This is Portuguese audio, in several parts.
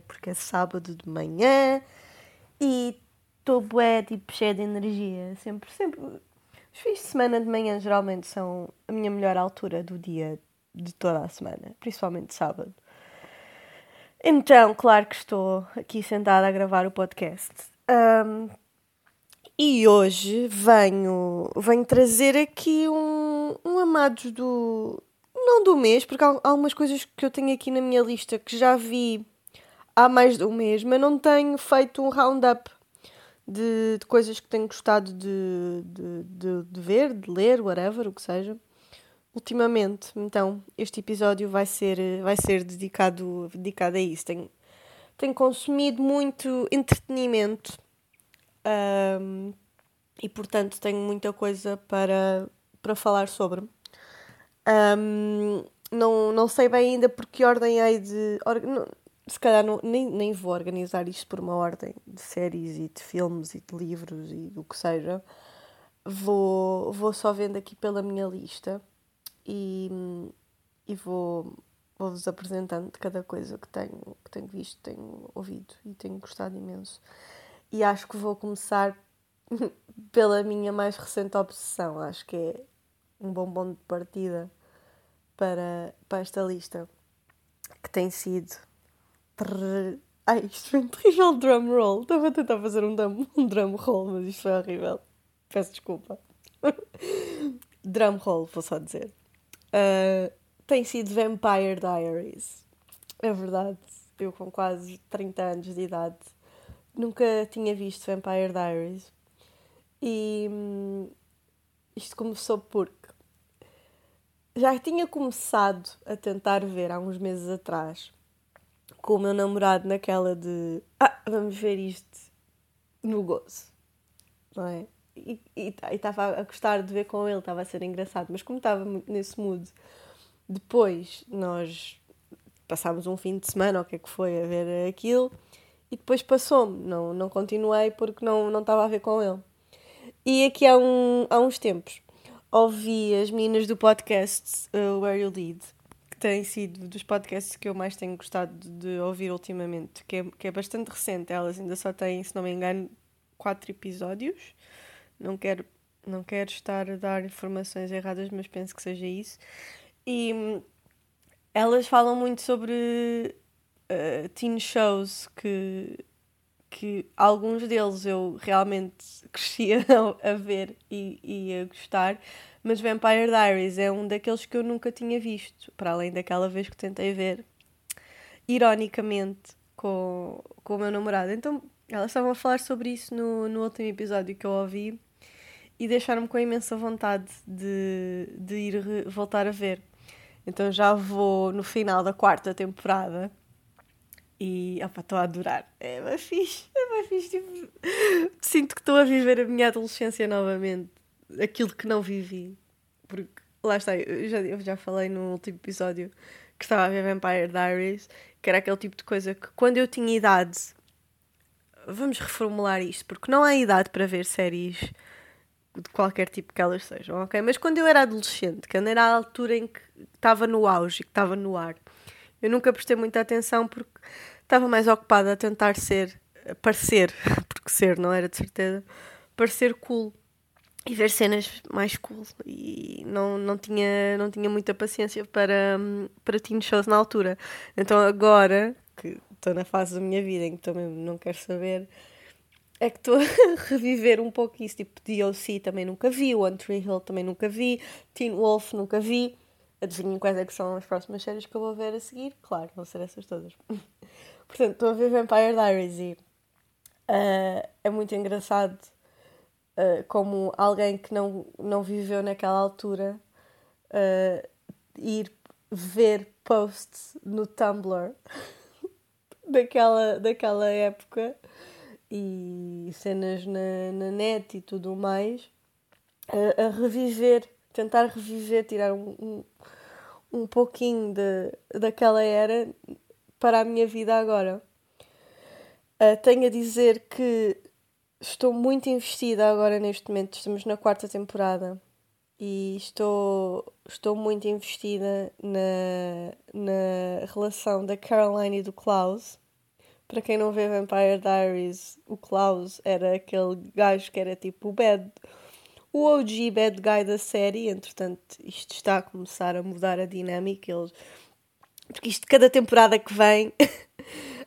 Porque é sábado de manhã e estou bué, tipo, cheia de energia. Sempre, sempre. Os fins de semana de manhã geralmente são a minha melhor altura do dia de toda a semana, principalmente sábado. Então, claro que estou aqui sentada a gravar o podcast. Um, e hoje venho, venho trazer aqui um, um Amados do, não do mês, porque há algumas coisas que eu tenho aqui na minha lista que já vi há mais de um mês, mas não tenho feito um roundup de, de coisas que tenho gostado de, de, de, de, ver, de ler, whatever, o que seja, ultimamente. Então, este episódio vai ser, vai ser dedicado, dedicado a isso. Tenho, tenho consumido muito entretenimento um, e, portanto, tenho muita coisa para, para falar sobre. Um, não, não sei bem ainda por que ordem hei de. Não, se calhar não, nem, nem vou organizar isto por uma ordem de séries e de filmes e de livros e do que seja. Vou, vou só vendo aqui pela minha lista e, e vou, vou-vos apresentando cada coisa que tenho, que tenho visto, tenho ouvido e tenho gostado imenso. E acho que vou começar pela minha mais recente obsessão. Acho que é um bom ponto de partida para, para esta lista que tem sido. Ai, isto foi um terrível drum roll. Estava a tentar fazer um drum, um drum roll, mas isto foi horrível. Peço desculpa. drum roll, vou só dizer. Uh, tem sido Vampire Diaries. É verdade, eu com quase 30 anos de idade nunca tinha visto Vampire Diaries. E hum, isto começou porque já tinha começado a tentar ver há uns meses atrás com o meu namorado naquela de ah, vamos ver isto no gozo, não é? E estava a gostar de ver com ele, estava a ser engraçado, mas como estava muito nesse mood, depois nós passámos um fim de semana, o que é que foi, a ver aquilo, e depois passou-me, não, não continuei porque não, não estava a ver com ele. E aqui há, um, há uns tempos ouvi as meninas do podcast uh, Where You Lead, tem sido dos podcasts que eu mais tenho gostado de ouvir ultimamente, que é, que é bastante recente. Elas ainda só têm, se não me engano, quatro episódios. Não quero, não quero estar a dar informações erradas, mas penso que seja isso. E hum, elas falam muito sobre uh, teen shows que que alguns deles eu realmente crescia a ver e, e a gostar, mas Vampire Diaries é um daqueles que eu nunca tinha visto, para além daquela vez que tentei ver, ironicamente, com, com o meu namorado. Então, elas estavam a falar sobre isso no, no último episódio que eu ouvi e deixaram-me com imensa vontade de, de ir voltar a ver. Então já vou no final da quarta temporada e estou a adorar. É bem fixe, é bem fixe. Tipo, sinto que estou a viver a minha adolescência novamente. Aquilo que não vivi. Porque lá está, eu já, eu já falei no último episódio que estava a ver Vampire Diaries, que era aquele tipo de coisa que quando eu tinha idade. Vamos reformular isto, porque não há idade para ver séries de qualquer tipo que elas sejam, ok? Mas quando eu era adolescente, quando era a altura em que estava no auge, que estava no ar, eu nunca prestei muita atenção porque estava mais ocupada a tentar ser, parecer, porque ser não era de certeza, parecer cool e ver cenas mais cool e não, não, tinha, não tinha muita paciência para, para teen shows na altura. Então agora, que estou na fase da minha vida em que também não quero saber, é que estou a reviver um pouco isso. Tipo, DOC também nunca vi, One Tree Hill também nunca vi, Teen Wolf nunca vi. Adivinhem quais é que são as próximas séries que eu vou ver a seguir? Claro, vão ser essas todas. Portanto, estou a ver Vampire Diaries e uh, é muito engraçado uh, como alguém que não, não viveu naquela altura uh, ir ver posts no Tumblr daquela, daquela época e cenas na, na net e tudo mais a, a reviver tentar reviver, tirar um, um, um pouquinho de, daquela era para a minha vida agora. Uh, tenho a dizer que estou muito investida agora neste momento, estamos na quarta temporada e estou, estou muito investida na, na relação da Caroline e do Klaus. Para quem não vê Vampire Diaries, o Klaus era aquele gajo que era tipo o bad, o OG bad guy da série. Entretanto, isto está a começar a mudar a dinâmica. Eles, porque isto, cada temporada que vem,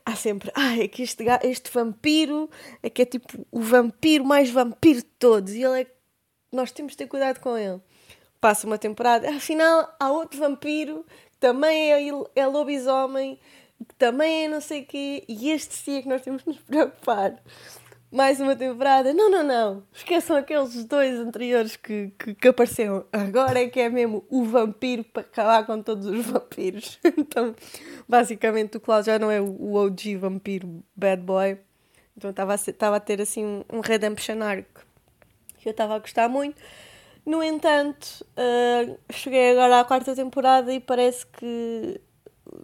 há sempre, ai, é que este, este vampiro é que é tipo o vampiro mais vampiro de todos. E ele é nós temos de ter cuidado com ele. Passa uma temporada, afinal há outro vampiro que também é, é lobisomem, que também é não sei o quê, e este sim é que nós temos de nos preocupar. Mais uma temporada, não, não, não, esqueçam aqueles dois anteriores que, que, que apareceram. Agora é que é mesmo o vampiro para acabar com todos os vampiros. então, basicamente, o Klaus já não é o OG vampiro bad boy. Então, estava a, a ter assim um redemption arc que eu estava a gostar muito. No entanto, uh, cheguei agora à quarta temporada e parece que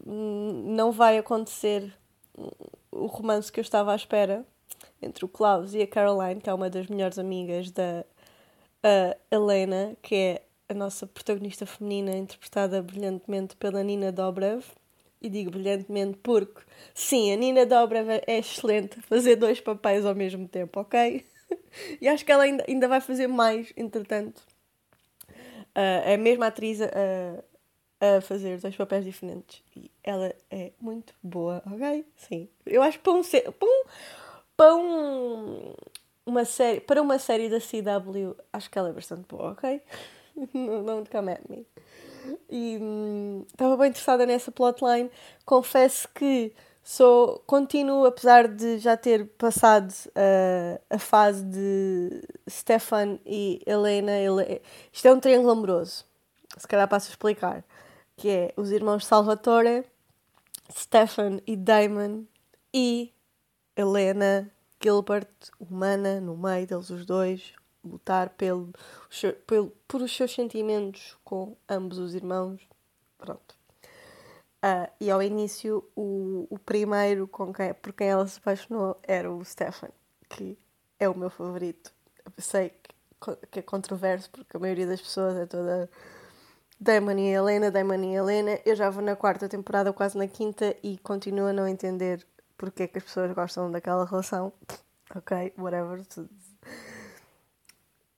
não vai acontecer o romance que eu estava à espera entre o Klaus e a Caroline, que é uma das melhores amigas da Helena, que é a nossa protagonista feminina, interpretada brilhantemente pela Nina Dobrev. E digo brilhantemente porque, sim, a Nina Dobrev é excelente fazer dois papéis ao mesmo tempo, ok? e acho que ela ainda, ainda vai fazer mais, entretanto. Uh, é a mesma atriz a, a fazer dois papéis diferentes. E ela é muito boa, ok? Sim. Eu acho que para um, para um, para um, uma série, para uma série da CW, acho que ela é bastante boa, ok? Don't come at me. E hum, estava bem interessada nessa plotline. Confesso que Sou, continuo, apesar de já ter passado uh, a fase de Stefan e Helena. Ele, isto é um triângulo amoroso. Se calhar passo a explicar. Que é os irmãos Salvatore, Stefan e Damon e Helena Gilbert, humana, no meio deles os dois, lutar pelo, pelo, por os seus sentimentos com ambos os irmãos. Pronto. Uh, e ao início, o, o primeiro com quem, por quem ela se apaixonou era o Stefan, que é o meu favorito. Eu sei que, que é controverso, porque a maioria das pessoas é toda Damon e Helena, Damon e Helena. Eu já vou na quarta temporada, quase na quinta, e continuo a não entender porque é que as pessoas gostam daquela relação. Ok, whatever.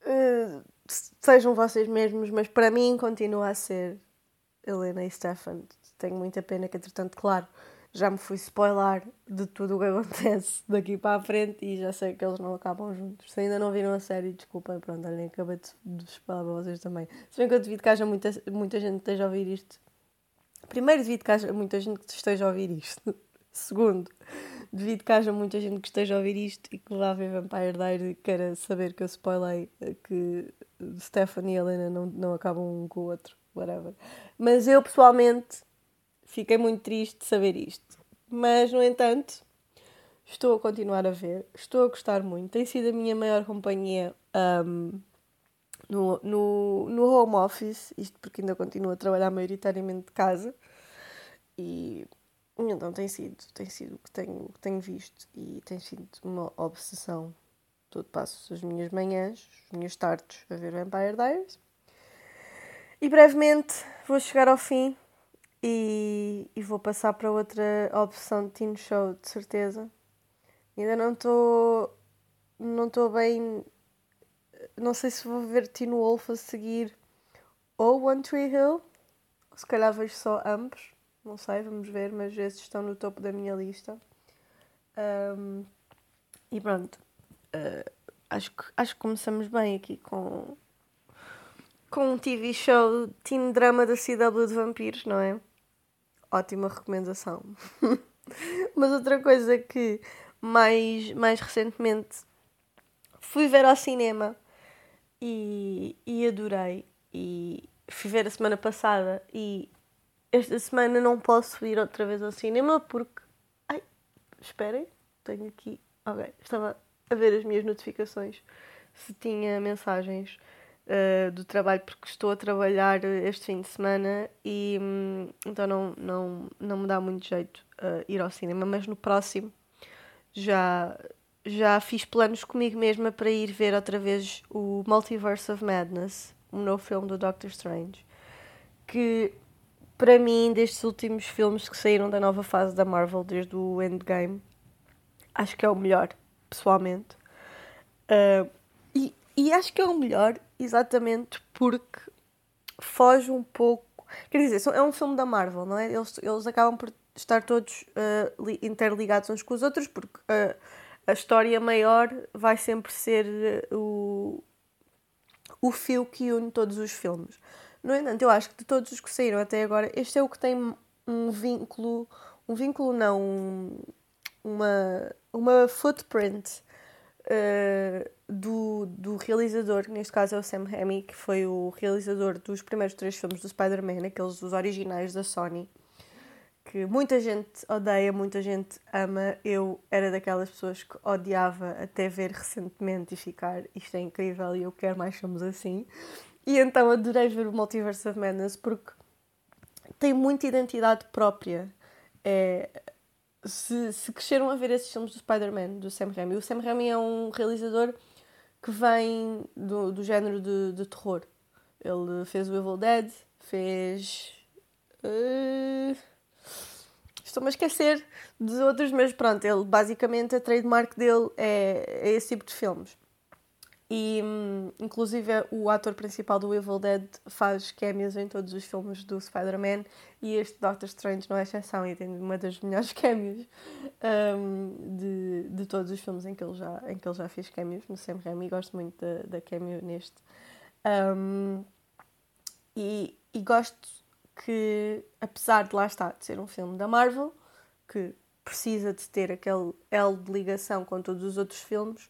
Uh, sejam vocês mesmos, mas para mim continua a ser Helena e Stefan tenho muita pena que, entretanto, claro, já me fui spoiler de tudo o que acontece daqui para a frente e já sei que eles não acabam juntos. Se ainda não viram a série, desculpem, pronto, nem acabei de, de spoiler para vocês também. Se bem que eu devido que haja muita, muita gente que esteja a ouvir isto. Primeiro, devido que haja muita gente que esteja a ouvir isto. Segundo, devido que haja muita gente que esteja a ouvir isto e que vá ver Vampire Diaries e queira saber que eu spoilei que Stephanie e Helena não, não acabam um com o outro, whatever. Mas eu, pessoalmente, Fiquei muito triste de saber isto. Mas, no entanto, estou a continuar a ver. Estou a gostar muito. Tem sido a minha maior companhia um, no, no, no home office. Isto porque ainda continuo a trabalhar maioritariamente de casa. E então tem sido, tem sido o que tenho, tenho visto. E tem sido uma obsessão. Todo passo as minhas manhãs, as minhas tardes a ver Vampire Diaries. E brevemente vou chegar ao fim e, e vou passar para outra opção de teen show, de certeza. Ainda não estou. Não estou bem. Não sei se vou ver Teen Wolf a seguir ou One Tree Hill. Se calhar vejo só ambos. Não sei, vamos ver, mas esses estão no topo da minha lista. Um, e pronto. Uh, acho, que, acho que começamos bem aqui com, com um TV show teen drama da CW de vampiros, não é? ótima recomendação. Mas outra coisa que mais, mais recentemente fui ver ao cinema e, e adorei. E fui ver a semana passada e esta semana não posso ir outra vez ao cinema porque. Ai, esperem, tenho aqui. Ok, estava a ver as minhas notificações se tinha mensagens uh, do trabalho porque estou a trabalhar este fim de semana e um, então não, não, não me dá muito jeito uh, ir ao cinema, mas no próximo já, já fiz planos comigo mesma para ir ver outra vez o Multiverse of Madness, um novo filme do Doctor Strange, que para mim, destes últimos filmes que saíram da nova fase da Marvel, desde o Endgame, acho que é o melhor, pessoalmente. Uh, e, e acho que é o melhor exatamente porque foge um pouco. Quer dizer, é um filme da Marvel, não é? Eles, eles acabam por estar todos uh, interligados uns com os outros, porque uh, a história maior vai sempre ser o, o fio que une todos os filmes. No entanto, eu acho que de todos os que saíram até agora, este é o que tem um vínculo, um vínculo não, um, uma, uma footprint uh, do, do realizador, que neste caso é o Sam Raimi, que foi o realizador dos primeiros três filmes do Spider-Man, aqueles dos originais da Sony, que muita gente odeia, muita gente ama. Eu era daquelas pessoas que odiava até ver recentemente e ficar isto é incrível e eu quero mais filmes assim. E então adorei ver o Multiverse of Madness porque tem muita identidade própria. É, se, se cresceram a ver esses filmes do Spider-Man, do Sam Raimi, o Sam Raimi é um realizador que vem do, do género de, de terror. Ele fez o Evil Dead, fez. Uh, Estou-me a esquecer dos outros, mas pronto, ele basicamente a trademark dele é, é esse tipo de filmes. E, hum, inclusive, o ator principal do Evil Dead faz cameos em todos os filmes do Spider-Man e este Doctor Strange não é exceção e tem uma das melhores cameos um, de, de todos os filmes em que, ele já, em que ele já fez cameos no Sam Raimi. Gosto muito da, da cameo neste. Um, e, e gosto que, apesar de lá estar, de ser um filme da Marvel, que precisa de ter aquele L de ligação com todos os outros filmes,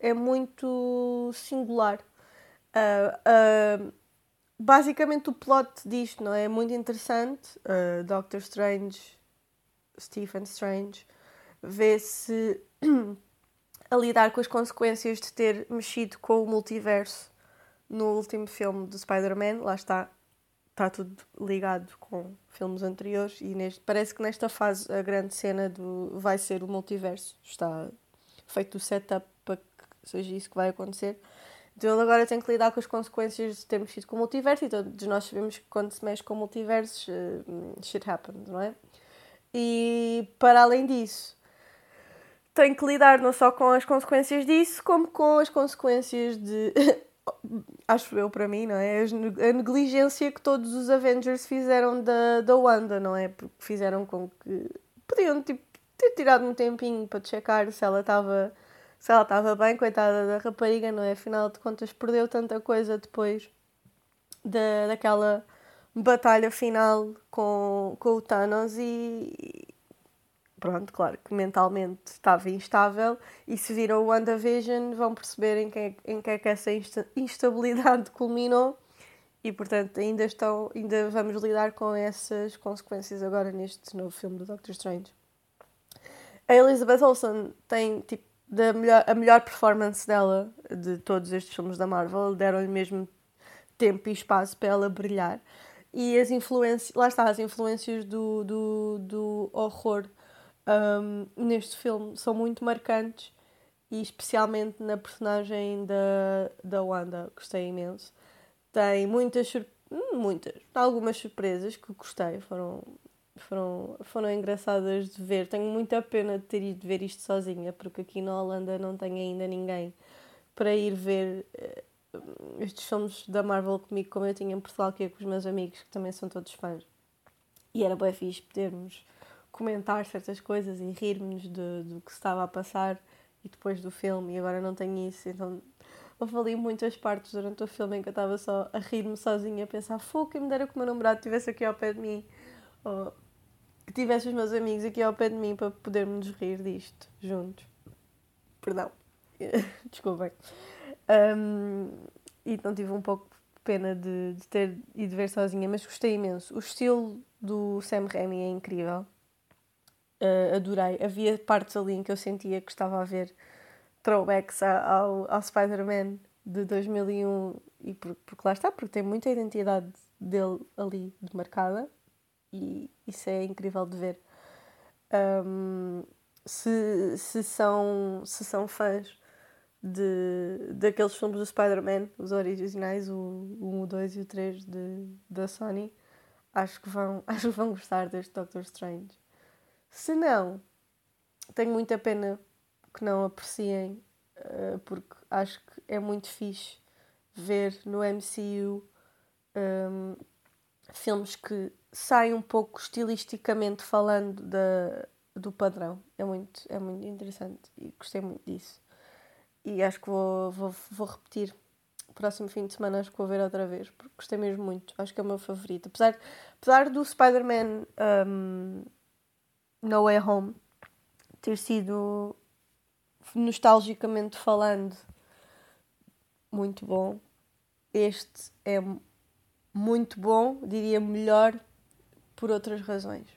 é muito singular. Uh, uh, basicamente o plot disto não é? é muito interessante. Uh, Doctor Strange, Stephen Strange, vê-se a lidar com as consequências de ter mexido com o multiverso no último filme do Spider-Man. Lá está, está tudo ligado com filmes anteriores e neste, parece que nesta fase a grande cena do vai ser o multiverso. Está feito o setup seja isso que vai acontecer. Então ele agora tem que lidar com as consequências de ter mexido com o multiverso e todos nós sabemos que quando se mexe com multiversos, uh, shit happens, não é? E para além disso, tem que lidar não só com as consequências disso, como com as consequências de. acho eu para mim, não é? A negligência que todos os Avengers fizeram da, da Wanda, não é? Porque fizeram com que. podiam tipo, ter tirado um tempinho para checar se ela estava se ela estava bem, coitada da rapariga, não é? Afinal de contas, perdeu tanta coisa depois da, daquela batalha final com, com o Thanos e. Pronto, claro que mentalmente estava instável e se viram o WandaVision vão perceber em que, é, em que é que essa insta instabilidade culminou e portanto ainda estão ainda vamos lidar com essas consequências agora neste novo filme do Doctor Strange. A Elizabeth Olsen tem tipo da melhor, a melhor performance dela de todos estes filmes da Marvel. Deram-lhe mesmo tempo e espaço para ela brilhar. E as influências, lá está, as influências do, do, do horror um, neste filme são muito marcantes e especialmente na personagem da, da Wanda, gostei imenso. Tem muitas, hum, muitas, algumas surpresas que gostei, foram foram, foram engraçadas de ver. Tenho muita pena de ter ido ver isto sozinha, porque aqui na Holanda não tenho ainda ninguém para ir ver uh, estes filmes da Marvel comigo, como eu tinha em Portugal, que é com os meus amigos, que também são todos fãs. E era bem fixe podermos comentar certas coisas e rirmos do, que se estava a passar e depois do filme, e agora não tenho isso, então houve muitas partes durante o filme em que eu estava só a rir-me sozinha, a pensar, fogo, quem me dera que o meu namorado estivesse aqui ao pé de mim. Que tivesse os meus amigos aqui ao pé de mim para podermos rir disto juntos. Perdão. Desculpem. Um, então tive um pouco de pena de, de ter ido ver sozinha, mas gostei imenso. O estilo do Sam Raimi é incrível. Uh, adorei. Havia partes ali em que eu sentia que estava a ver throwbacks ao, ao Spider-Man de 2001 e porque, porque lá está, porque tem muita identidade dele ali demarcada e isso é incrível de ver. Um, se, se, são, se são fãs de, daqueles filmes do Spider-Man, os originais, o 1, o 2 e o 3 de, da Sony. Acho que, vão, acho que vão gostar deste Doctor Strange. Se não, tenho muita pena que não apreciem, uh, porque acho que é muito fixe ver no MCU um, filmes que saem um pouco estilisticamente falando da, do padrão. É muito, é muito interessante e gostei muito disso. E acho que vou, vou, vou repetir. O próximo fim de semana acho que vou ver outra vez, porque gostei mesmo muito. Acho que é o meu favorito. Apesar, apesar do Spider-Man um, No Way Home ter sido nostalgicamente falando muito bom, este é muito bom, diria melhor por outras razões.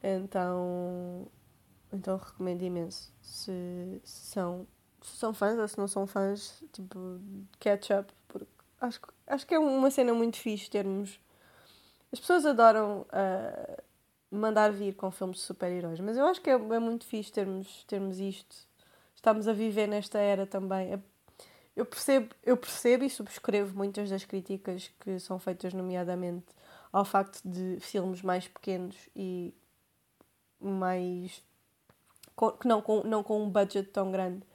Então, então recomendo imenso. Se, se são, se são fãs ou se não são fãs, tipo, catch up, porque acho, acho que é uma cena muito fixe termos. As pessoas adoram uh, mandar vir com filmes de super-heróis, mas eu acho que é, é muito fixe termos, termos isto. Estamos a viver nesta era também. É eu percebo, eu percebo e subscrevo muitas das críticas que são feitas, nomeadamente ao facto de filmes mais pequenos e mais. que não com, não com um budget tão grande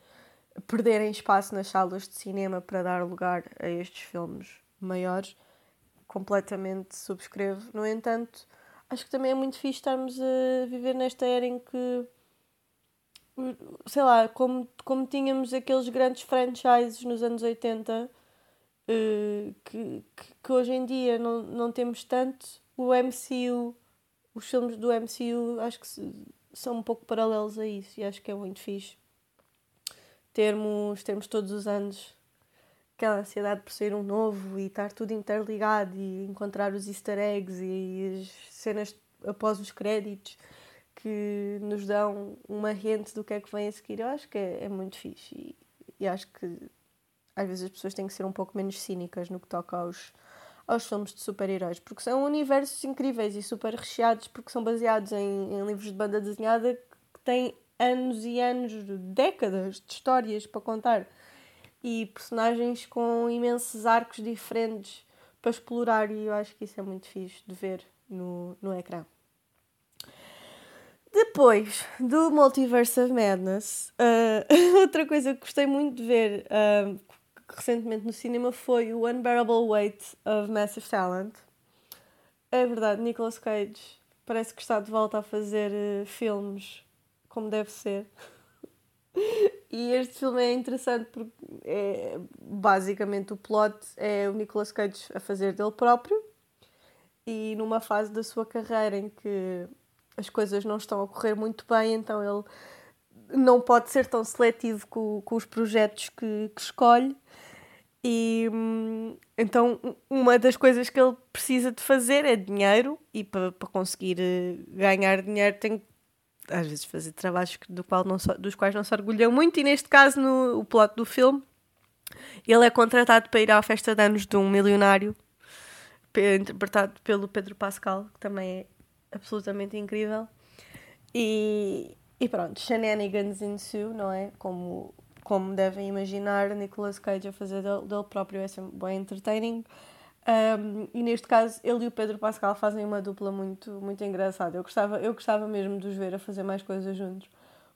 perderem espaço nas salas de cinema para dar lugar a estes filmes maiores. Completamente subscrevo. No entanto, acho que também é muito fixe estarmos a viver nesta era em que sei lá, como, como tínhamos aqueles grandes franchises nos anos 80 eh, que, que, que, hoje em dia não, não temos tanto, o MCU, os filmes do MCU acho que se, são um pouco paralelos a isso e acho que é muito fixe termos, termos todos os anos aquela ansiedade por ser um novo e estar tudo interligado e encontrar os easter eggs e as cenas após os créditos que nos dão uma rente do que é que vem a seguir. Eu acho que é, é muito fixe e, e, acho que às vezes as pessoas têm que ser um pouco menos cínicas no que toca aos, aos filmes de super-heróis, porque são universos incríveis e super recheados, porque são baseados em, em livros de banda desenhada que têm anos e anos, décadas de histórias para contar e personagens com imensos arcos diferentes para explorar, e eu acho que isso é muito fixe de ver no, no ecrã. Depois do Multiverse of Madness, uh, outra coisa que gostei muito de ver uh, recentemente no cinema foi o Unbearable Weight of Massive Talent. É verdade, Nicolas Cage parece que está de volta a fazer uh, filmes como deve ser. e este filme é interessante porque é, basicamente o plot é o Nicolas Cage a fazer dele próprio e numa fase da sua carreira em que as coisas não estão a correr muito bem, então ele não pode ser tão seletivo com, com os projetos que, que escolhe. E então, uma das coisas que ele precisa de fazer é dinheiro, e para, para conseguir eh, ganhar dinheiro, tem que às vezes fazer trabalhos do qual não dos quais não se orgulha muito. E neste caso, no o plot do filme, ele é contratado para ir à festa de anos de um milionário, interpretado pelo Pedro Pascal, que também é absolutamente incrível. E, e pronto, shenanigans ensue, não é? Como, como devem imaginar, Nicolas Cage a fazer dele, dele próprio é sempre bem entertaining. Um, e neste caso, ele e o Pedro Pascal fazem uma dupla muito, muito engraçada. Eu gostava, eu gostava mesmo de os ver a fazer mais coisas juntos,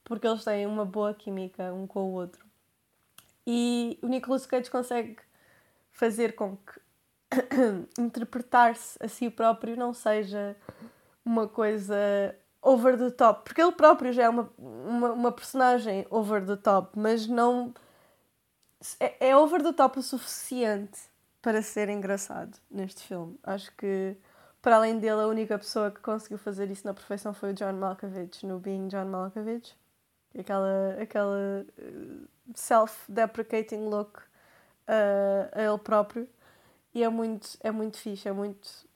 porque eles têm uma boa química um com o outro. E o Nicolas Cage consegue fazer com que interpretar-se a si próprio não seja uma coisa over the top, porque ele próprio já é uma, uma, uma personagem over the top, mas não é, é over the top o suficiente para ser engraçado neste filme. Acho que para além dele, a única pessoa que conseguiu fazer isso na perfeição foi o John Malkovich no Being John Malkovich. Aquela, aquela uh, self-deprecating look uh, a ele próprio. E é muito, é muito fixe, é muito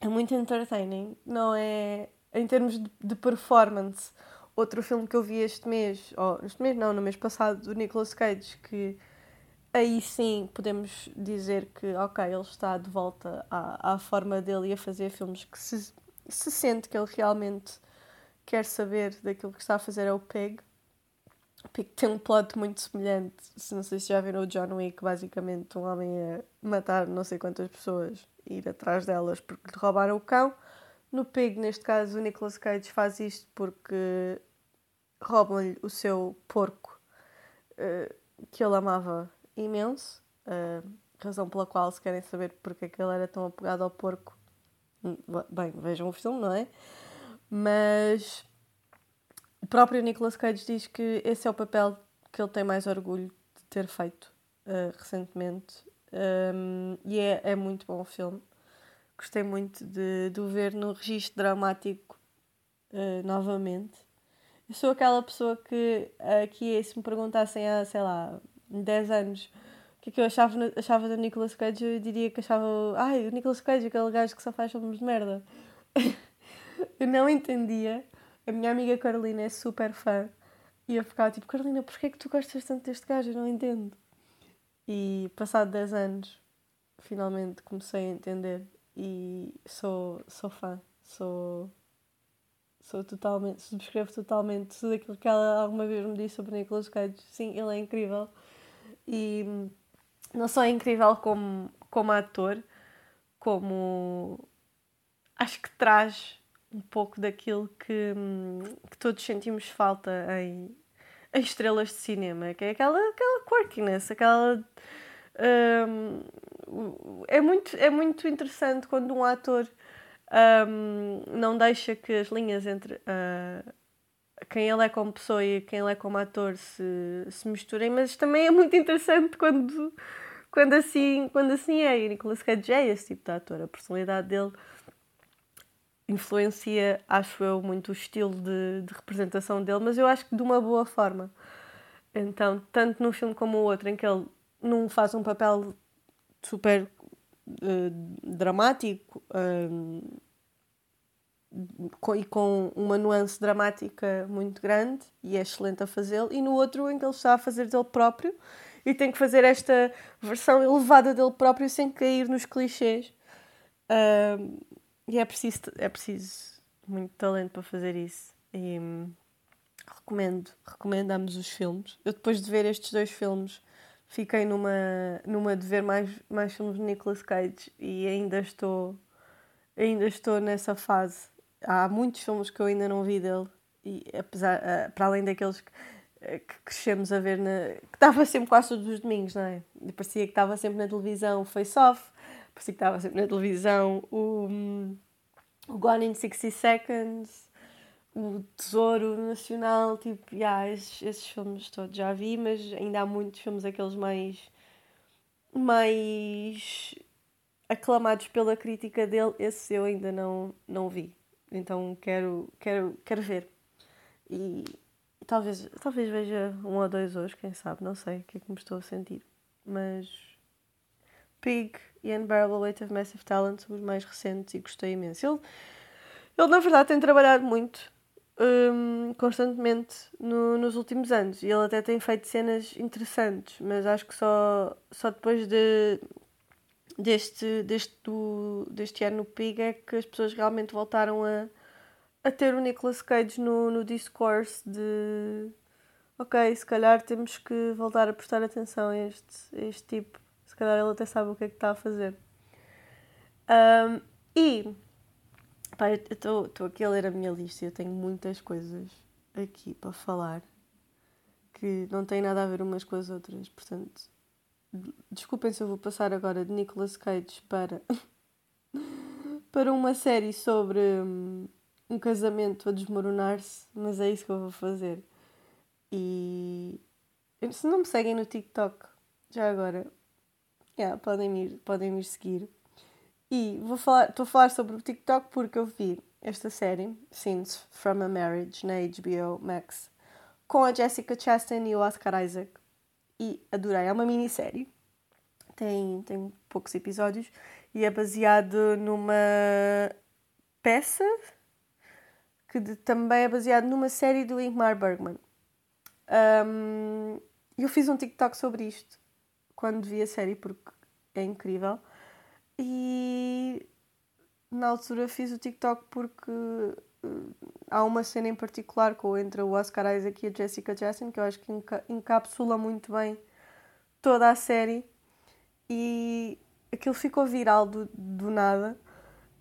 é muito entertaining, não é? Em termos de, performance, outro filme que eu vi este mês, ou este mês não, no mês passado, do Nicolas Cage, que aí sim podemos dizer que, ok, ele está de volta à, à forma dele e a fazer filmes que se, se sente que ele realmente quer saber daquilo que está a fazer é o Peg. Pig tem um plot muito semelhante. Se não sei se já viram o John Wick, basicamente um homem a matar não sei quantas pessoas ir atrás delas porque lhe roubaram o cão. No Pig, neste caso, o Nicolas Cage faz isto porque roubam-lhe o seu porco uh, que ele amava imenso. Uh, razão pela qual, se querem saber porque é que ele era tão apegado ao porco, hum, bem, vejam o filme, não é? Mas o próprio Nicolas Cage diz que esse é o papel que ele tem mais orgulho de ter feito uh, recentemente. Um, e é, é muito bom o filme. Gostei muito de, de o ver no registro dramático uh, novamente. Eu sou aquela pessoa que aqui, se me perguntassem há, sei lá, 10 anos o que é que eu achava, achava do Nicolas Cage, eu diria que achava. Ai, o Nicolas Cage, aquele gajo que só faz filmes de merda. eu não entendia. A minha amiga Carolina é super fã. E eu ficava tipo, Carolina, porquê é que tu gostas tanto deste gajo? Eu não entendo. E passado 10 anos, finalmente comecei a entender. E sou, sou fã. Sou. Sou totalmente. Subscrevo totalmente tudo aquilo que ela alguma vez me disse sobre Nicolas Cage. Sim, ele é incrível. E não só é incrível como, como ator, como acho que traz um pouco daquilo que, que todos sentimos falta em, em estrelas de cinema, que é aquela, aquela quirkiness, aquela. Um, é, muito, é muito interessante quando um ator um, não deixa que as linhas entre uh, quem ele é como pessoa e quem ele é como ator se, se misturem, mas também é muito interessante quando, quando, assim, quando assim é. E Nicolas Cage é esse tipo de ator, a personalidade dele influencia, acho eu, muito o estilo de, de representação dele, mas eu acho que de uma boa forma. Então, tanto num filme como no outro, em que ele não faz um papel super uh, dramático uh, e com uma nuance dramática muito grande, e é excelente a fazê-lo, e no outro, em que ele está a fazer dele próprio e tem que fazer esta versão elevada dele próprio sem cair nos clichês. Uh, e é preciso, é preciso muito talento para fazer isso. E hum, recomendo, ambos os filmes. Eu depois de ver estes dois filmes fiquei numa, numa de ver mais, mais filmes de Nicolas Cage e ainda estou ainda estou nessa fase. Há muitos filmes que eu ainda não vi dele e apesar uh, para além daqueles que, uh, que crescemos a ver na, que estava sempre quase todos os domingos, não é? E parecia que estava sempre na televisão o Face Off parecia que estava sempre na televisão, o, o Gone in 60 Seconds, o Tesouro Nacional, tipo, yeah, esses, esses filmes todos já vi, mas ainda há muitos filmes, aqueles mais. mais aclamados pela crítica dele, esse eu ainda não, não vi. Então quero, quero, quero ver. E, e talvez, talvez veja um ou dois hoje, quem sabe, não sei o que é que me estou a sentir. Mas Pig e Unbearable Weight of Massive Talent são os mais recentes e gostei imenso. Ele, ele na verdade, tem trabalhado muito, um, constantemente, no, nos últimos anos. E ele até tem feito cenas interessantes, mas acho que só, só depois de, deste, deste, do, deste ano no Pig é que as pessoas realmente voltaram a, a ter o Nicolas Cage no, no discourse de ok, se calhar temos que voltar a prestar atenção a este, a este tipo calhar ele até sabe o que é que está a fazer. Um, e pá, eu estou aqui a ler a minha lista e eu tenho muitas coisas aqui para falar que não têm nada a ver umas com as outras, portanto, desculpem se eu vou passar agora de Nicolas Cage para, para uma série sobre um, um casamento a desmoronar-se, mas é isso que eu vou fazer. E se não me seguem no TikTok, já agora, Yeah, podem, ir, podem ir seguir. E vou falar, estou a falar sobre o TikTok porque eu vi esta série, Scenes from a Marriage, na HBO Max, com a Jessica Chastain e o Oscar Isaac. E adorei. É uma minissérie. Tem, tem poucos episódios e é baseado numa peça que de, também é baseado numa série do Ingmar Bergman. Um, eu fiz um TikTok sobre isto quando vi a série porque é incrível. E na altura fiz o TikTok porque uh, há uma cena em particular com entre o Oscar Isaac e a Jessica Chastain que eu acho que enca encapsula muito bem toda a série e aquilo ficou viral do, do nada.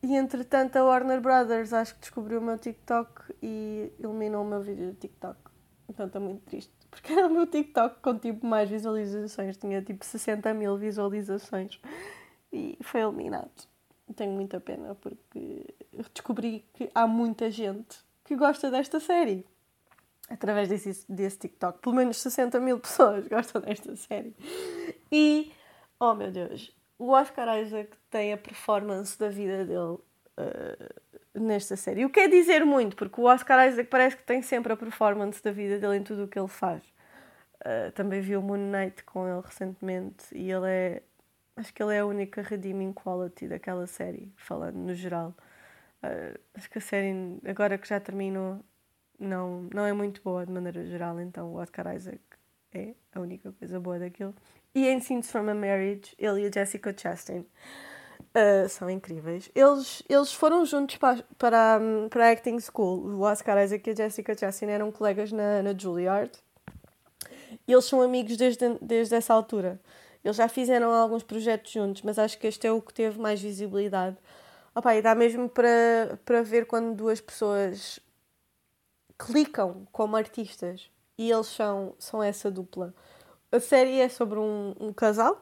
E entretanto a Warner Brothers acho que descobriu o meu TikTok e eliminou o meu vídeo do TikTok. Então estou muito triste. Porque era o meu TikTok com tipo mais visualizações. Tinha tipo 60 mil visualizações. E foi eliminado. Tenho muita pena porque descobri que há muita gente que gosta desta série. Através desse, desse TikTok. Pelo menos 60 mil pessoas gostam desta série. E, oh meu Deus, o Oscar Isaac tem a performance da vida dele uh, nesta série. O que é dizer muito, porque o Oscar Isaac parece que tem sempre a performance da vida dele em tudo o que ele faz. Uh, também vi o Moon Knight com ele recentemente e ele é. Acho que ele é a única redeeming quality daquela série, falando no geral. Uh, acho que a série, agora que já terminou, não, não é muito boa de maneira geral, então o Oscar Isaac é a única coisa boa daquilo. E em Scenes from a Marriage, ele e a Jessica Chastain uh, são incríveis. Eles, eles foram juntos para, para, para a Acting School. O Oscar Isaac e a Jessica Chastain eram colegas na, na Juilliard. E eles são amigos desde, desde essa altura. Eles já fizeram alguns projetos juntos, mas acho que este é o que teve mais visibilidade. Opa, e dá mesmo para, para ver quando duas pessoas clicam como artistas e eles são, são essa dupla. A série é sobre um, um casal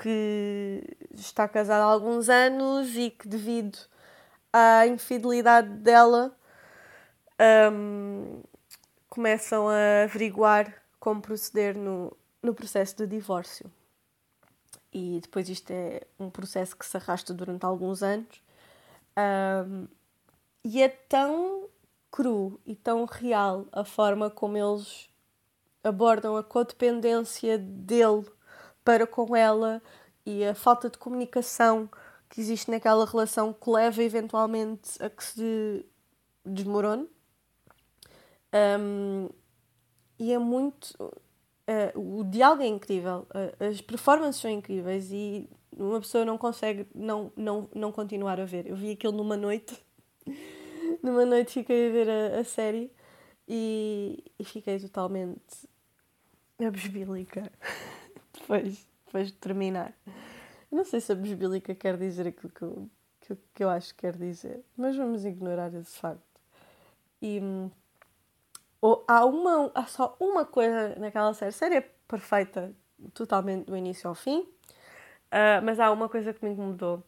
que está casado há alguns anos e que, devido à infidelidade dela, um, começam a averiguar como proceder no, no processo de divórcio. E depois isto é um processo que se arrasta durante alguns anos. Um, e é tão cru e tão real a forma como eles abordam a codependência dele para com ela e a falta de comunicação que existe naquela relação que leva eventualmente a que se desmorone. Um, e é muito. Uh, o diálogo é incrível, uh, as performances são incríveis e uma pessoa não consegue não, não, não continuar a ver. Eu vi aquilo numa noite, numa noite fiquei a ver a, a série e, e fiquei totalmente abesbílica depois, depois de terminar. Eu não sei se a besbílica quer dizer aquilo que eu, que, que eu acho que quer dizer, mas vamos ignorar esse facto. E ou, há, uma, há só uma coisa naquela série, a série é perfeita totalmente do início ao fim, uh, mas há uma coisa que me incomodou,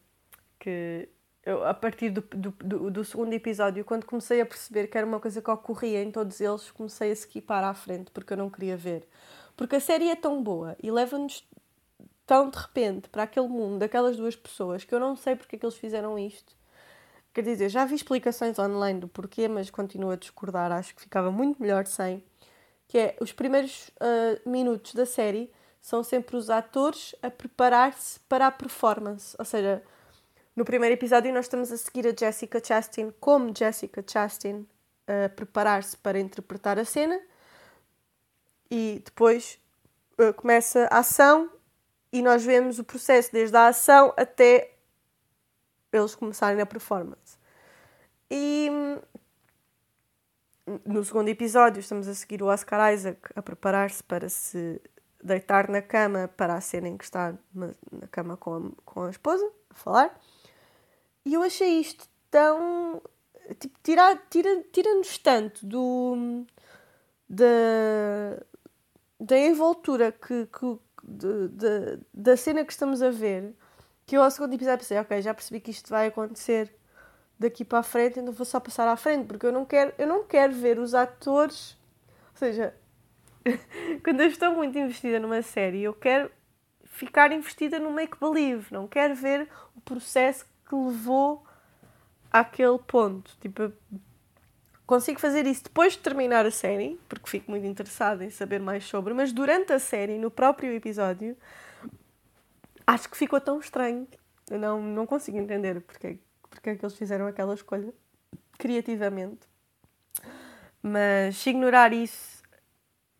que eu, a partir do, do, do, do, segundo episódio, quando comecei a perceber que era uma coisa que ocorria em todos eles, comecei a skipar à frente, porque eu não queria ver. Porque a série é tão boa e leva-nos tão de repente para aquele mundo daquelas duas pessoas que eu não sei porque é que eles fizeram isto. Quer dizer, já vi explicações online do porquê, mas continuo a discordar. Acho que ficava muito melhor sem. Que é os primeiros uh, minutos da série são sempre os atores a preparar-se para a performance. Ou seja, no primeiro episódio nós estamos a seguir a Jessica Chastain como Jessica Chastain a preparar-se para interpretar a cena e depois uh, começa a ação e nós vemos o processo desde a ação até eles começarem a performance. E hum, no segundo episódio estamos a seguir o Oscar Isaac a preparar-se para se deitar na cama para a cena em que está na cama com a, com a esposa, a falar. E eu achei isto tão. Tipo, tira-nos tira, tira tanto do. da da envoltura que, que de, de, da cena que estamos a ver, que eu ao segundo episódio pensei, ok, já percebi que isto vai acontecer daqui para a frente, então vou só passar à frente, porque eu não quero, eu não quero ver os atores, ou seja, quando eu estou muito investida numa série, eu quero ficar investida no make-believe, não quero ver o processo que levou àquele ponto. Tipo, Consigo fazer isso depois de terminar a série, porque fico muito interessada em saber mais sobre, mas durante a série, no próprio episódio, acho que ficou tão estranho. Eu não, não consigo entender porque, porque é que eles fizeram aquela escolha criativamente. Mas se ignorar isso,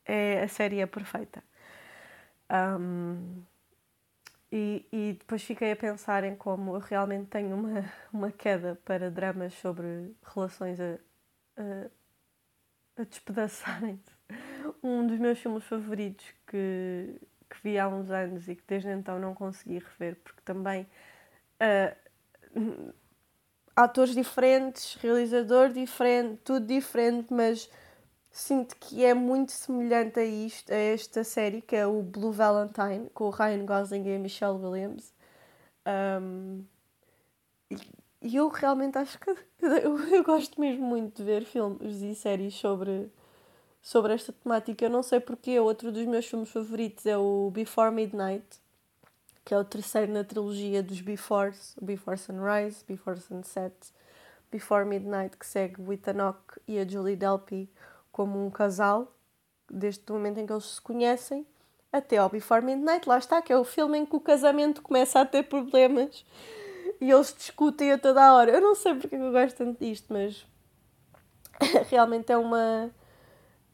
é, a série é perfeita. Um, E, e depois fiquei a pensar em como eu realmente tenho uma, uma queda para dramas sobre relações a, a, a despedaçarem-se. Um dos meus filmes favoritos que, que vi há uns anos e que desde então não consegui rever, porque também uh, atores diferentes, realizador diferente, tudo diferente, mas sinto que é muito semelhante a isto, a esta série, que é o Blue Valentine, com o Ryan Gosling e a Michelle Williams. Um, e eu realmente acho que eu, eu, gosto mesmo muito de ver filmes e séries sobre, sobre esta temática. Eu não sei porque outro dos meus filmes favoritos é o Before Midnight, que é o terceiro na trilogia dos Befores, Before Sunrise, Before Sunset, Before Midnight, que segue o Ethan Hawke e a Julie Delpy como um casal, desde o momento em que eles se conhecem até ao Before Midnight, lá está, que é o filme em que o casamento começa a ter problemas e eles discutem a toda a hora. Eu não sei porque eu gosto tanto disto, mas realmente é uma,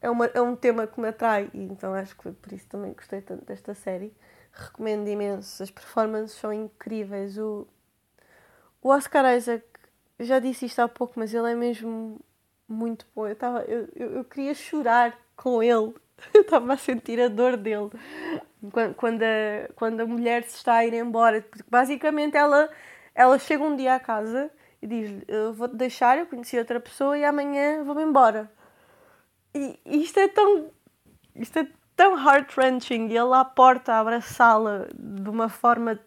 é uma é um tema que me atrai e então acho que por isso também gostei tanto desta série. Recomendo imenso, as performances são incríveis. O, o Oscar Isaac, já disse isto há pouco, mas ele é mesmo muito bom. Eu, tava, eu, eu, eu queria chorar com ele. Eu estava a sentir a dor dele quando, quando, a, quando a mulher se está a ir embora. Porque basicamente ela, ela chega um dia à casa e diz-lhe: Eu vou-te deixar, eu conheci outra pessoa e amanhã vou-me embora. E, e isto é tão. Isto é tão heart-wrenching. E ele à porta a abraçá-la de uma forma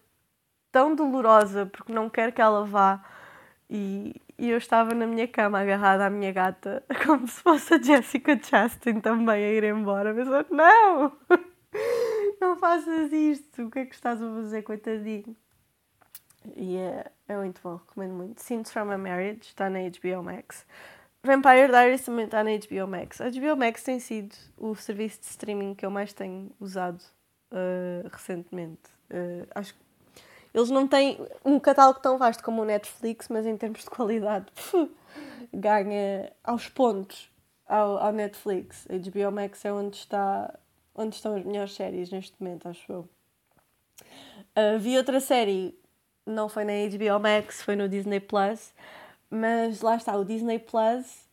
tão dolorosa porque não quer que ela vá. E, e eu estava na minha cama agarrada à minha gata, como se fosse a Jessica Chastain também a ir embora. Pensando, não! Não faças isto! O que é que estás a fazer, coitadinho? E é, é muito bom, recomendo muito. Scenes from a Marriage está na HBO Max. Vampire Diaries também está na HBO Max. A HBO Max tem sido o serviço de streaming que eu mais tenho usado uh, recentemente. Uh, acho que eles não têm um catálogo tão vasto como o Netflix, mas em termos de qualidade, ganha aos pontos ao, ao Netflix. A HBO Max é onde, está, onde estão as melhores séries neste momento, acho eu. Uh, vi outra série, não foi na HBO Max, foi no Disney Plus, mas lá está, o Disney Plus,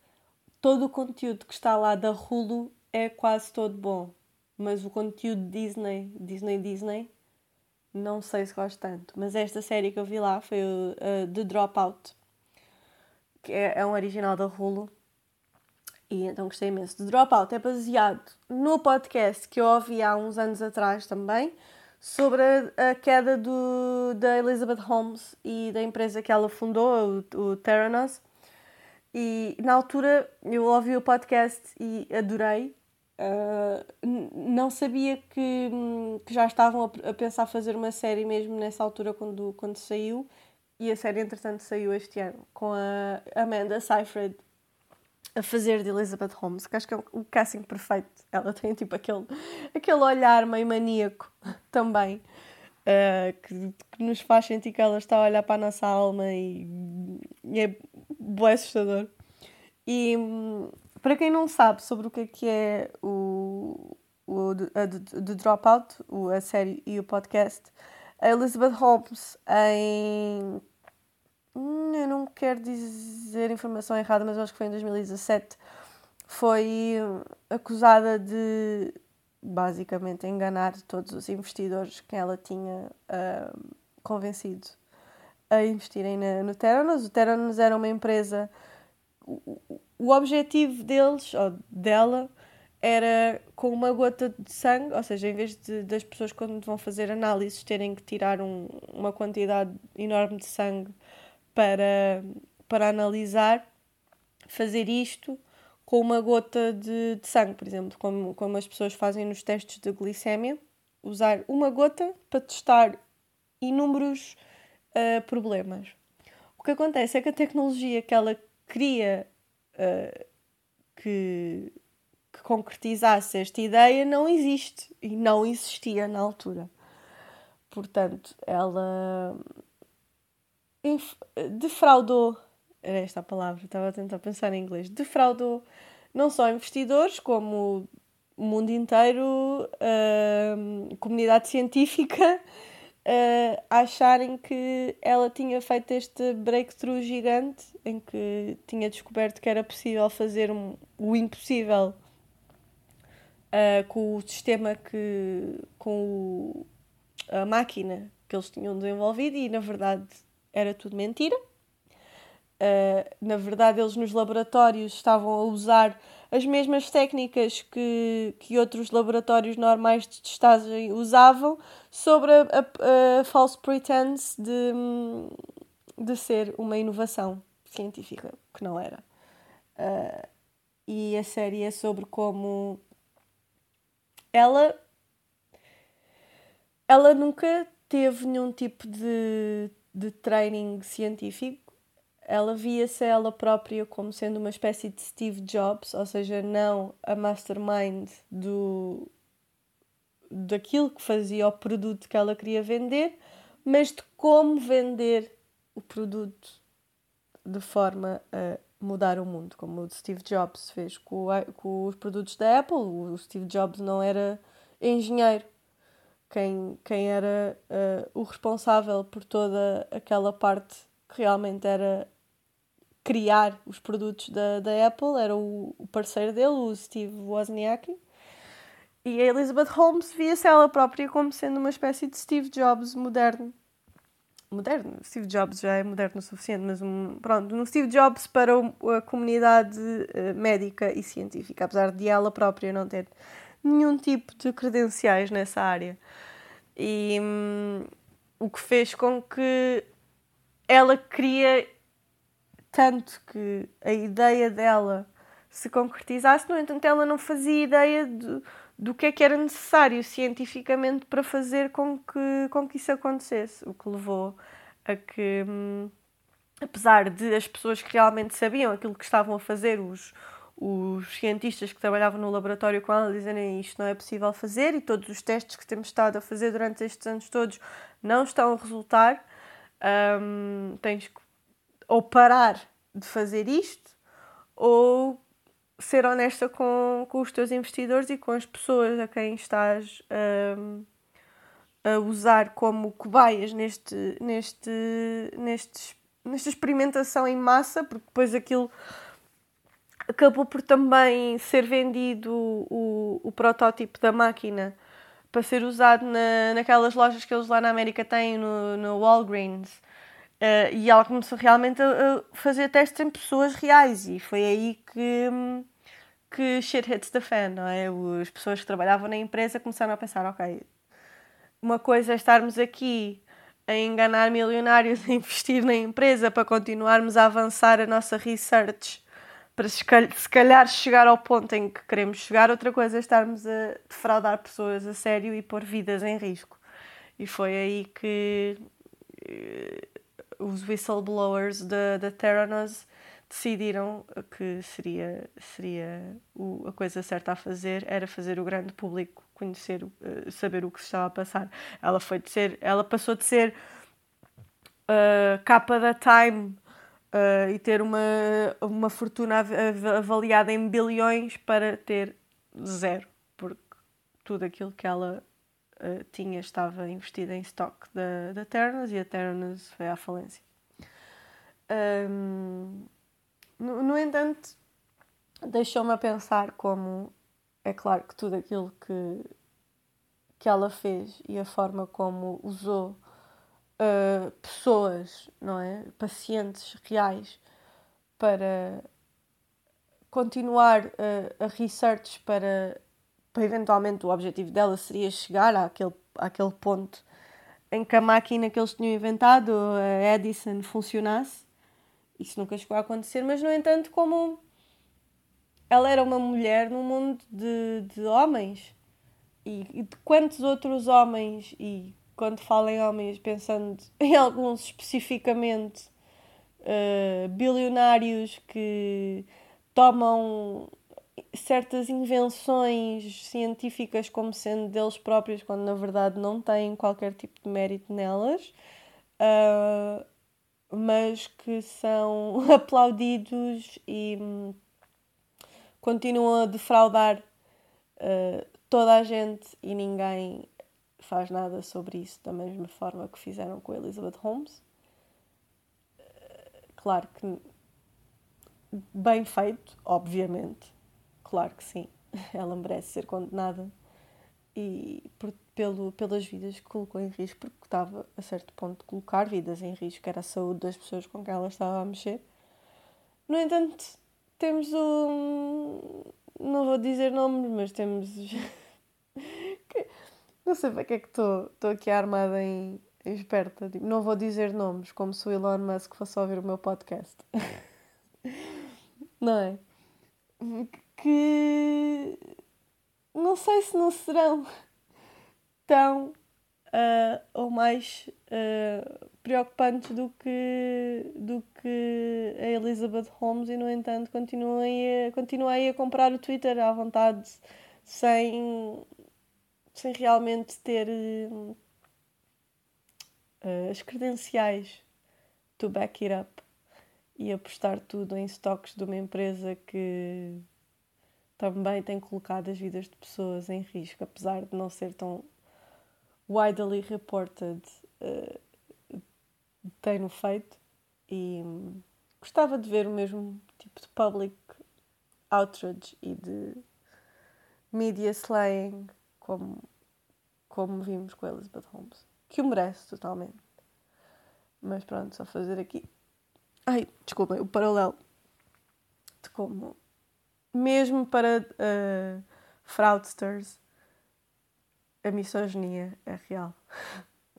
todo o conteúdo que está lá da Hulu é quase todo bom. Mas o conteúdo Disney, Disney Disney, não sei se gosto tanto, mas esta série que eu vi lá foi uh, The Dropout, que é, é um original da Hulu. E então gostei imenso. The Dropout é baseado no podcast que eu ouvi há uns anos atrás também, sobre a, a queda do, da Elizabeth Holmes e da empresa que ela fundou, o, o Theranos. E na altura eu ouvi o podcast e adorei. Uh, não sabia que, que já estavam a, a, pensar fazer uma série mesmo nessa altura quando, quando saiu e a série entretanto saiu este ano com a Amanda Seyfried a fazer de Elizabeth Holmes que acho que é o casting perfeito ela tem tipo aquele, aquele olhar meio maníaco também uh, que, que, nos faz sentir que ela está a olhar para a nossa alma e, e é bem assustador e para quem não sabe sobre o que é, que é o, o The Dropout, a série e o podcast, a Elizabeth Holmes em. Hum, eu não quero dizer informação errada, mas acho que foi em 2017. Foi acusada de basicamente enganar todos os investidores que ela tinha uh, convencido a investirem na, no Theranos. O Theranos era uma empresa o objetivo deles, ou dela, era com uma gota de sangue, ou seja, em vez de, das pessoas quando vão fazer análises terem que tirar um, uma quantidade enorme de sangue para, para analisar, fazer isto com uma gota de, de sangue, por exemplo, como, como as pessoas fazem nos testes de glicémia, usar uma gota para testar inúmeros uh, problemas. O que acontece é que a tecnologia que ela queria uh, que, que concretizasse esta ideia não existe e não existia na altura. Portanto, ela defraudou era esta a palavra, estava a tentar pensar em inglês defraudou não só investidores, como o mundo inteiro, a comunidade científica uh, acharem que ela tinha feito este breakthrough gigante em que tinha descoberto que era possível fazer o impossível uh, com o sistema que. com o, a máquina que eles tinham desenvolvido e na verdade era tudo mentira. Uh, na verdade, eles nos laboratórios estavam a usar as mesmas técnicas que, que outros laboratórios normais de testagem usavam sobre a, a, a false pretense de, de ser uma inovação científica, que não era. Uh, e a série é sobre como ela ela nunca teve nenhum tipo de, de training científico ela via-se ela própria como sendo uma espécie de Steve Jobs, ou seja, não a mastermind do daquilo que fazia o produto que ela queria vender, mas de como vender o produto de forma a mudar o mundo, como o Steve Jobs fez com, com os produtos da Apple. O Steve Jobs não era engenheiro. Quem, quem era uh, o responsável por toda aquela parte que realmente era criar os produtos da, da Apple, era o, o parceiro dele, o Steve Wozniak. E a Elizabeth Holmes via-se ela própria como sendo uma espécie de Steve Jobs moderno. Moderno? Steve Jobs já é moderno o suficiente, mas um, pronto, um Steve Jobs para a comunidade uh, médica e científica, apesar de ela própria não ter nenhum tipo de credenciais nessa área. E um, o que fez com que ela queria tanto que a ideia dela se concretizasse, no entanto, ela não fazia ideia do, do que é que era necessário cientificamente para fazer com que, com que isso acontecesse, o que levou a que, hum, apesar de as pessoas que realmente sabiam aquilo que estavam a fazer, os, os cientistas que trabalhavam no laboratório com ela dizerem isto não é possível fazer e todos os testes que temos estado a fazer durante estes anos todos não estão a resultar, um, tens que ou parar de fazer isto ou ser honesta com, com os teus investidores e com as pessoas a quem estás um, a usar como cobaias neste, neste, neste, nesta experimentação em massa, porque depois aquilo acabou por também ser vendido o, o protótipo da máquina para ser usado na, naquelas lojas que eles lá na América têm, no, no Walgreens. Uh, e ela começou realmente a, a, fazer testes em pessoas reais e foi aí que, que shit hits the fan, não é? As pessoas que trabalhavam na empresa começaram a pensar, ok, uma coisa é estarmos aqui a enganar milionários a investir na empresa para continuarmos a avançar a nossa research para se calhar chegar ao ponto em que queremos chegar, outra coisa é estarmos a defraudar pessoas a sério e pôr vidas em risco. E foi aí que eh, os whistleblowers da, da Theranos decidiram que seria, seria o, a coisa certa a fazer era fazer o grande público conhecer, uh, saber o que se estava a passar. Ela foi de ser, ela passou de ser uh, capa da Time uh, e ter uma, uma fortuna avaliada em bilhões para ter zero, porque tudo aquilo que ela uh, tinha estava investida em stock da, da Ternas e a Ternas foi à falência. Um, no, no entanto, deixou-me a pensar como é claro que tudo aquilo que, que ela fez e a forma como usou uh, pessoas, não é? Pacientes reais para continuar uh, a research para para eventualmente o objetivo dela seria chegar àquele, àquele ponto em que a máquina que eles tinham inventado, a Edison, funcionasse. Isso nunca chegou a acontecer, mas no entanto, como ela era uma mulher num mundo de, de homens e, e de quantos outros homens, e quando falo em homens, pensando em alguns especificamente uh, bilionários que tomam certas invenções científicas como sendo deles próprios, quando na verdade não têm qualquer tipo de mérito nelas, uh, mas que são aplaudidos e um, continuam a defraudar uh, toda a gente e ninguém faz nada sobre isso da mesma forma que fizeram com Elizabeth Holmes. Claro que bem feito, obviamente. Claro que sim. Ela merece ser condenada e por, pelo, pelas vidas que colocou em risco, porque estava a certo ponto de colocar vidas em risco, era a saúde das pessoas com quem ela estava a mexer. No entanto, temos um. Não vou dizer nomes, mas temos. Não sei para que é que estou aqui armada em, em esperta. Tipo, não vou dizer nomes, como se o Elon Musk fosse ouvir o meu podcast. não é? Que. Não sei se não serão tão uh, ou mais uh, preocupantes do que, do que a Elizabeth Holmes e, no entanto, continuei a, continuei a comprar o Twitter à vontade sem, sem realmente ter uh, as credenciais to back it up e apostar tudo em estoques de uma empresa que também tem colocado as vidas de pessoas em risco, apesar de não ser tão widely reported uh, tem-no feito. E gostava de ver o mesmo tipo de public outrage e de media slaying como, como vimos com Elizabeth Holmes, que o merece totalmente. Mas pronto, só fazer aqui. Ai, desculpem, o paralelo de como, mesmo para uh, fraudsters, a misoginia é real.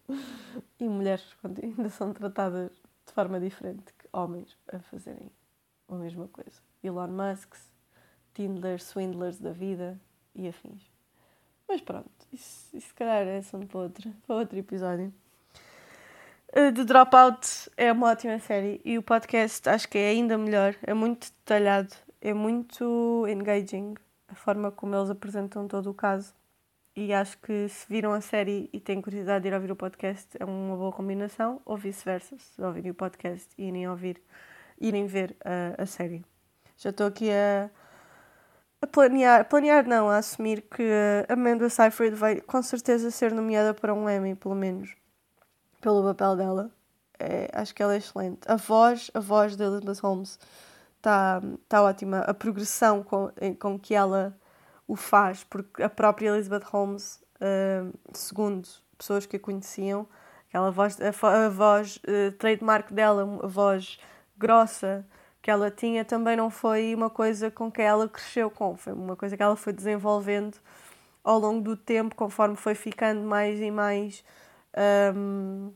e mulheres ainda são tratadas de forma diferente que homens a fazerem a mesma coisa. Elon Musk, Tindler, Swindlers da vida e afins. Mas pronto, isso, isso se calhar é assunto para outro, para outro episódio. Uh, The Dropout é uma ótima série e o podcast acho que é ainda melhor, é muito detalhado, é muito engaging a forma como eles apresentam todo o caso e acho que se viram a série e têm curiosidade de ir ouvir o podcast é uma boa combinação, ou vice-versa, se ouvirem o podcast e irem ouvir, irem ver a, a série. Já estou aqui a, a planear, planear não, a assumir que a Amanda Seyfried vai com certeza ser nomeada para um Emmy, pelo menos, pelo papel dela. É, acho que ela é excelente. A voz, a voz de Elizabeth Holmes está tá ótima. A progressão com, com que ela o faz, porque a própria Elizabeth Holmes, uh, segundo pessoas que a conheciam, aquela voz, a, a voz uh, trademark dela, a voz grossa que ela tinha, também não foi uma coisa com que ela cresceu com, foi uma coisa que ela foi desenvolvendo ao longo do tempo, conforme foi ficando mais e mais um, uh,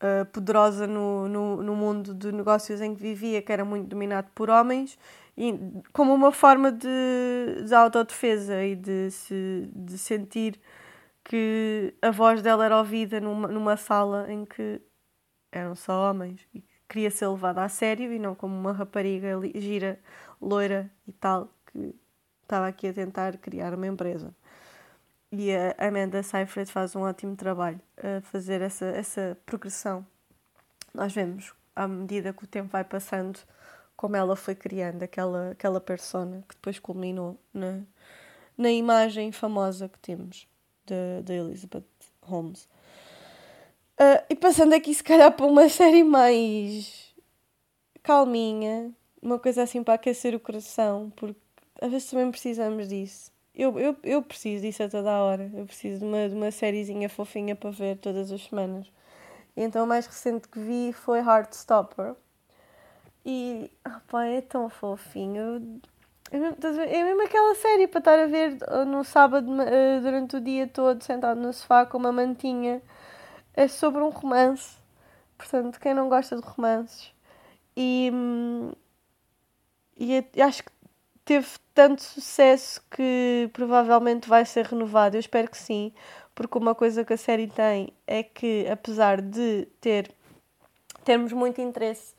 ah, poderosa no, no, no mundo de negócios em que vivia, que era muito dominado por homens como uma forma de, de autodefesa e de, se, de sentir que a voz dela era ouvida numa, numa sala em que eram só homens e queria ser levada a sério e não como uma rapariga gira, loira e tal, que estava aqui a tentar criar uma empresa. E a Amanda Seyfried faz um ótimo trabalho a fazer essa, essa progressão. Nós vemos, à medida que o tempo vai passando, como ela foi criando aquela, aquela persona que depois culminou na, na imagem famosa que temos de, Elizabeth Holmes. Uh, e passando aqui, se calhar, para uma série mais calminha, uma coisa assim para aquecer o coração, porque às vezes também precisamos disso. Eu, eu, eu preciso disso a toda a hora. Eu preciso de uma, de uma sériezinha fofinha para ver todas as semanas. E então, o mais recente que vi foi Heartstopper e opa, é tão fofinho. É mesmo aquela série para estar a ver no sábado eh, durante o dia todo sentado no sofá com uma mantinha. É sobre um romance. Portanto, quem não gosta de romances. E, e é, acho que teve tanto sucesso que provavelmente vai ser renovado. Eu espero que sim, porque uma coisa que a série tem é que, apesar de ter termos muito interesse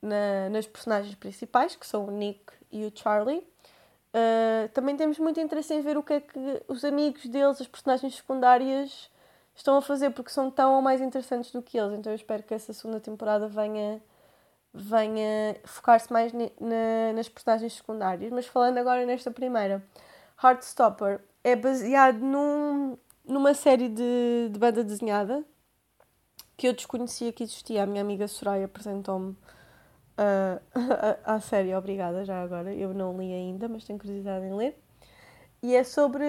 na, nas personagens principais, que são o Nick e o Charlie. Uh, também temos muito interesse em ver o que é que os amigos deles, as personagens secundárias, estão a fazer, porque são tão ou mais interessantes do que eles. Então eu espero que essa segunda temporada venha, venha focar-se mais na, nas personagens secundárias. Mas falando agora nesta primeira, Heartstopper é baseado num, numa série de, de banda desenhada que eu desconhecia que existia. A minha amiga Soraya apresentou-me uh, à série, obrigada já agora. Eu não li ainda, mas tenho curiosidade em ler. E é sobre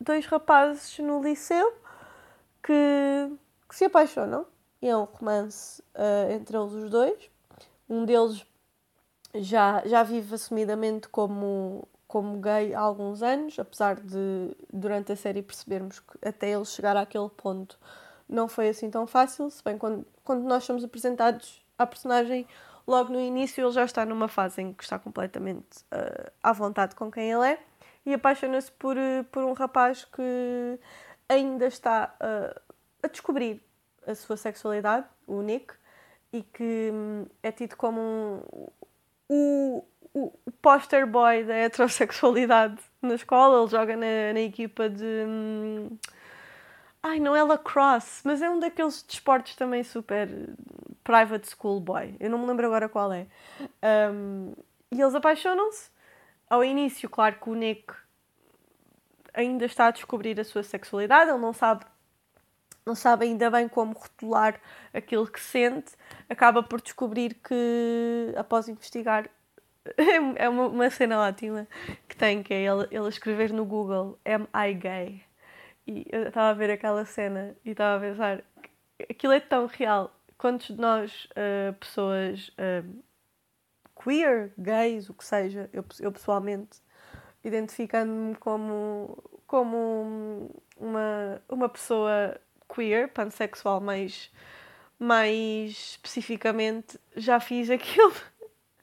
dois rapazes no liceu que, que se apaixonam. E é um romance uh, entre eles os dois. Um deles já, já vive assumidamente como, como gay há alguns anos, apesar de durante a série percebermos que até ele chegar àquele ponto não foi assim tão fácil, se bem quando, quando nós somos apresentados à personagem logo no início ele já está numa fase em que está completamente uh, à vontade com quem ele é e apaixona-se por, uh, por um rapaz que ainda está uh, a descobrir a sua sexualidade, o Nick, e que um, é tido como um, o, o, o poster boy da heterossexualidade na escola. Ele joga na, na equipa de. Um, ai, não é lacrosse, mas é um daqueles desportos também super private school boy. Eu não me lembro agora qual é. Um, e eles apaixonam-se. Ao início, claro que o Nick ainda está a descobrir a sua sexualidade, ele não sabe não sabe ainda bem como rotular aquilo que sente, acaba por descobrir que, após investigar, é uma, uma cena ótima que tem, que é ele, ele escrever no Google Am I gay? E eu estava a ver aquela cena e estava a pensar aquilo é tão real. Quantos de nós, uh, pessoas uh, queer, gays, o que seja, eu, eu pessoalmente, identificando-me como, como uma, uma pessoa queer, pansexual mais, mais especificamente, já fiz aquilo.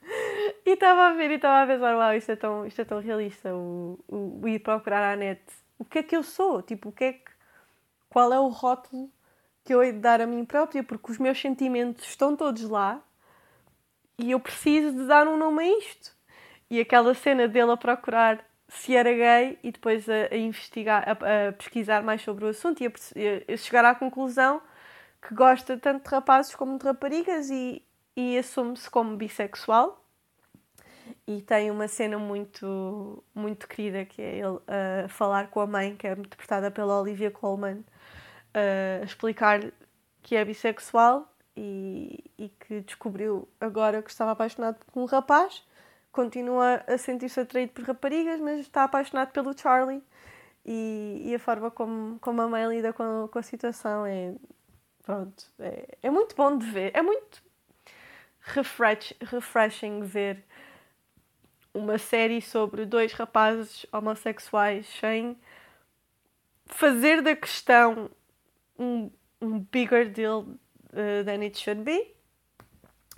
e estava a ver e estava a pensar, uau, isto é tão, isto é tão realista, o, o, o ir procurar à net. O que é que eu sou? Tipo, o que é que, qual é o rótulo que eu hei de dar a mim própria? Porque os meus sentimentos estão todos lá e eu preciso de dar um nome a isto. E aquela cena dele a procurar se era gay e depois a, a investigar, a, a, pesquisar mais sobre o assunto e a, a, chegar à conclusão que gosta tanto de rapazes como de raparigas e, e assume-se como bissexual. E tem uma cena muito, muito querida que é ele a falar com a mãe, que é interpretada pela Olivia Colman, a explicar que é bissexual e, e que descobriu agora que estava apaixonado por um rapaz continua a sentir-se atraído por raparigas, mas está apaixonado pelo Charlie. E, e a forma como, como a mãe lida com, com a situação é. Pronto. É, é muito bom de ver. É muito refresh, refreshing ver uma série sobre dois rapazes homossexuais sem fazer da questão um, um bigger deal uh, than it should be.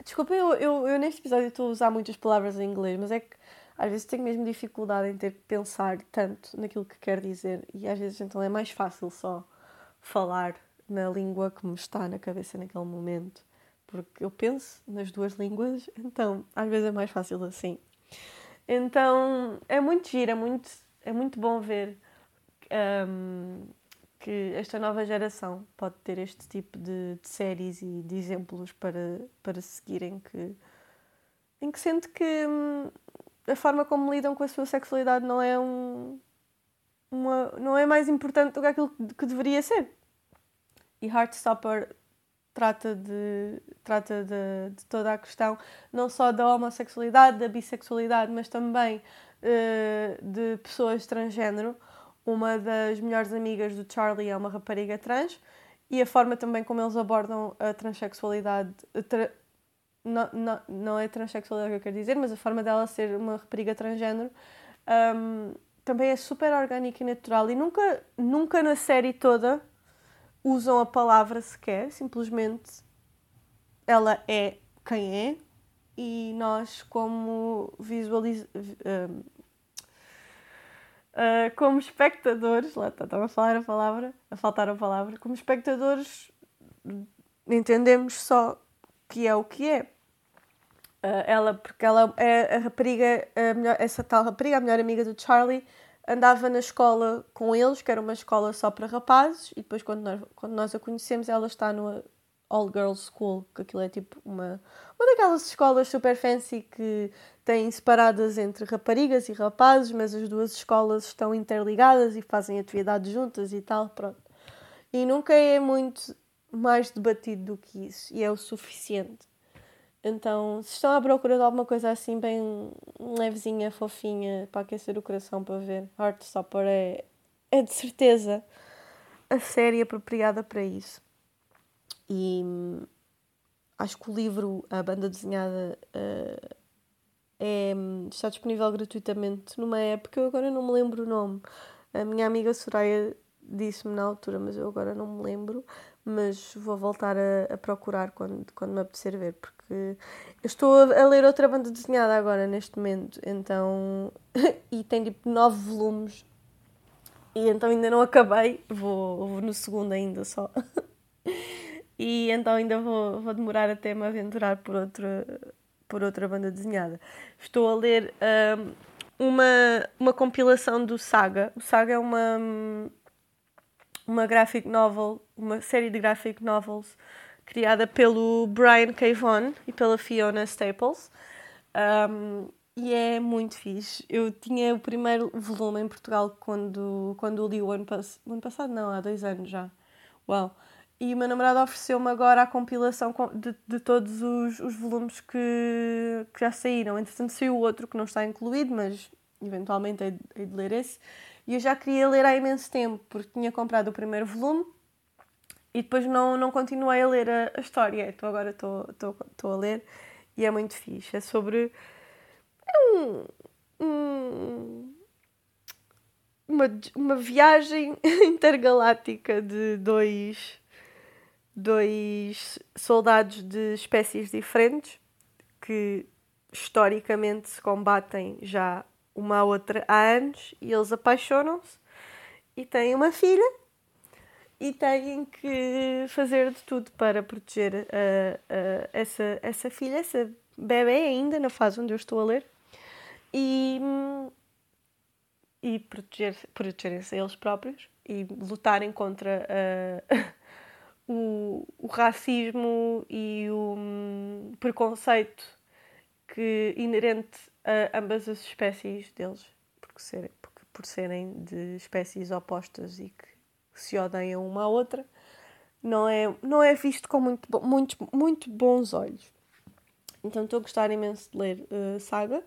Desculpa, eu, eu, eu neste episódio estou a usar muitas palavras em inglês, mas é que às vezes tenho mesmo dificuldade em ter que pensar tanto naquilo que quero dizer e às vezes então é mais fácil só falar na língua que me está na cabeça naquele momento, porque eu penso nas duas línguas, então às vezes é mais fácil assim. Então é muito giro, é muito, é muito bom ver um, que esta nova geração pode ter este tipo de, de séries e de exemplos para, para seguirem que, em que sente que hum, a forma como lidam com a sua sexualidade não é um uma, não é mais importante do que aquilo que deveria ser. E Heartstopper trata de trata de, de toda a questão não só da homossexualidade, da bissexualidade, mas também uh, de pessoas transgênero uma das melhores amigas do Charlie é uma rapariga trans e a forma também como eles abordam a transexualidade. Tra... Não, não, não é transexualidade que eu quero dizer, mas a forma dela ser uma rapariga transgênero um, também é super orgânica e natural. E nunca, nunca na série toda usam a palavra sequer, simplesmente ela é quem é e nós, como visualiz... Uh, como espectadores, lá está, estava a falar a palavra, a faltar a palavra, como espectadores entendemos só que é o que é. Uh, ela, porque ela é a rapariga, a melhor, essa tal rapariga, a melhor amiga do Charlie, andava na escola com eles, que era uma escola só para rapazes, e depois quando nós, quando nós a conhecemos, ela está no All Girls School, que aquilo é tipo uma, uma daquelas escolas super fancy que têm separadas entre raparigas e rapazes, mas as duas escolas estão interligadas e fazem atividades juntas e tal, pronto. E nunca é muito mais debatido do que isso. E é o suficiente. Então, se estão à procura de alguma coisa assim, bem levezinha, fofinha, para aquecer o coração para ver, Heartstopper é, é de certeza a série apropriada para isso. E hum, acho que o livro, a banda desenhada, uh, é, está disponível gratuitamente numa época, eu agora não me lembro o nome. A minha amiga Soraya disse-me na altura, mas eu agora não me lembro. Mas vou voltar a, a, procurar quando, quando me apetecer ver, porque estou a, ler outra banda desenhada agora neste momento, então. e tem tipo nove volumes, e então ainda não acabei, vou, vou no segundo ainda só. e então ainda vou, vou demorar até me aventurar por outra, por outra banda desenhada. Estou a ler um, uma, uma compilação do Saga. O Saga é uma, uma graphic novel, uma série de graphic novels criada pelo Brian K. Vaughan e pela Fiona Staples. Um, e é muito fixe. Eu tinha o primeiro volume em Portugal quando, quando li o ano, pass o ano passado, não, há dois anos já. Uau! E o meu namorado ofereceu-me agora a compilação de, de todos os, os volumes que, que já saíram. Entretanto, saiu outro que não está incluído, mas eventualmente hei, hei de ler esse. E eu já queria ler há imenso tempo, porque tinha comprado o primeiro volume e depois não, não continuei a ler a, a história. Então agora estou a ler e é muito fixe. É sobre. É um, um, uma, uma viagem intergaláctica de dois, dois soldados de espécies diferentes que historicamente se combatem já uma a outra há anos e eles apaixonam-se e têm uma filha e têm que fazer de tudo para proteger uh, uh, essa, essa filha, essa bebê ainda na fase onde eu estou a ler e, e proteger, protegerem-se eles próprios e lutarem contra uh, o, o racismo e o um, preconceito que inerente a ambas as espécies deles, porque porque, por serem de espécies opostas e que se odeiam uma à outra, não é, não é visto com muito, muito, muito bons olhos. Então estou a gostar imenso de ler uh, Saga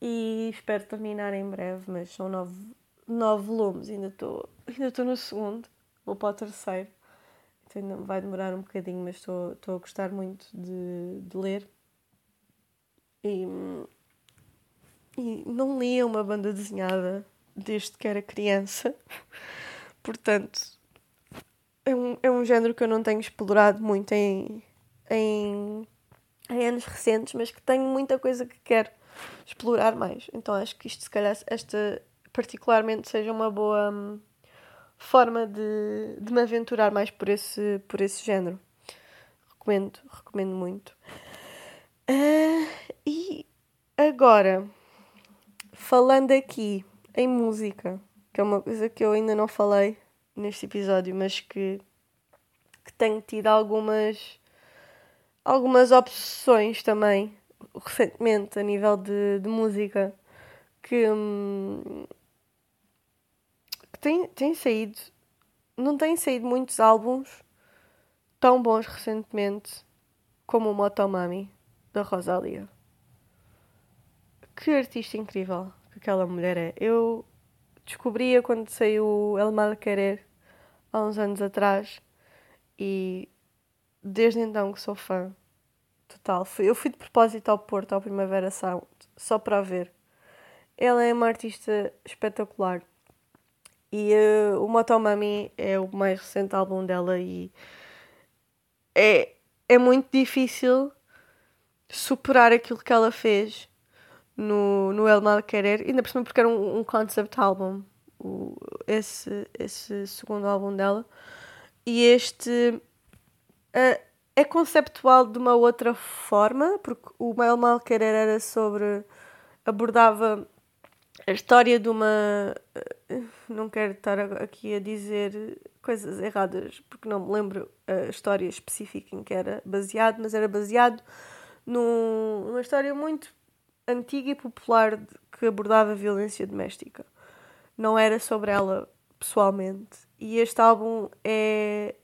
e espero terminar em breve, mas são nove, nove volumes, ainda estou ainda no segundo, vou para o terceiro. Vai demorar um bocadinho, mas estou, estou a gostar muito de, de ler. E e não lia uma banda desenhada desde que era criança. Portanto, é um, é um género que eu não tenho explorado muito em, em, em anos recentes, mas que tenho muita coisa que quero explorar mais. Então acho que isto, se calhar, esta particularmente seja uma boa hum, forma de, de me aventurar mais por esse, por esse género. Recomendo, recomendo muito. Uh, e agora falando aqui em música, que é uma coisa que eu ainda não falei neste episódio, mas que, que tenho tido algumas algumas obsessões também recentemente a nível de, de música que, hum, tem, tem saído não têm saído muitos álbuns tão bons recentemente como o Motomami da Rosalia que artista incrível que aquela mulher é. Eu descobria quando saiu El Mal Querer há uns anos atrás e desde então que sou fã total. Eu fui de propósito ao Porto, ao Primavera Sound, só para a ver. Ela é uma artista espetacular. E uh, o Motomami é o mais recente álbum dela e é, é muito difícil superar aquilo que ela fez no, no El Mal Querer, ainda por cima porque era um, um concept album, o, esse, esse segundo álbum dela. E este uh, é conceptual de uma outra forma, porque o El Mal Querer era sobre. abordava a história de uma. Uh, não quero estar aqui a dizer coisas erradas, porque não me lembro a história específica em que era baseado, mas era baseado num, numa história muito antiga e popular que abordava violência doméstica. Não era sobre ela pessoalmente. E este álbum é,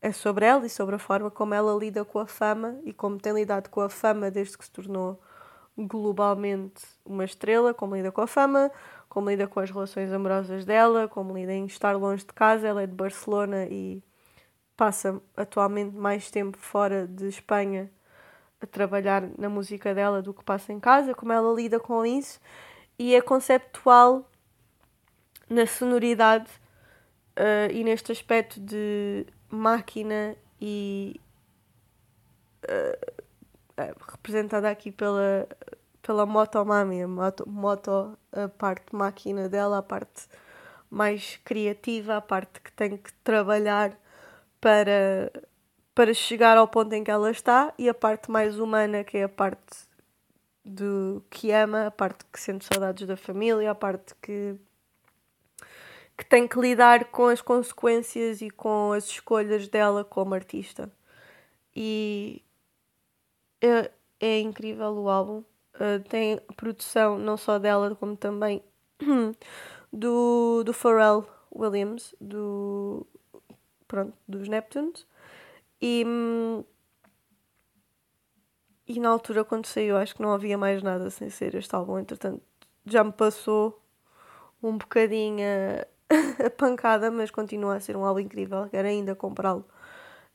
é sobre ela e sobre a forma como ela lida com a fama e como tem lidado com a fama desde que se tornou globalmente uma estrela, como lida com a fama, como lida com as relações amorosas dela, como lida em estar longe de casa. Ela é de Barcelona e passa atualmente mais tempo fora de Espanha a trabalhar na música dela do que passa em casa, como ela lida com isso e é conceptual na sonoridade uh, e neste aspecto de máquina e uh, representada aqui pela, pela Motomami, a moto, moto, a parte máquina dela, a parte mais criativa, a parte que tem que trabalhar para, para chegar ao ponto em que ela está, e a parte mais humana, que é a parte do que ama, a parte que sente saudades da família, a parte que que tem que lidar com as consequências e com as escolhas dela como artista. E é, é incrível o álbum. Uh, tem produção não só dela, como também do, do Pharrell Williams, do, pronto, dos Neptunes. E, e na altura, quando saiu, acho que não havia mais nada sem ser este álbum. Entretanto, já me passou um bocadinho a, a pancada, mas continua a ser um álbum incrível. Quero ainda comprá-lo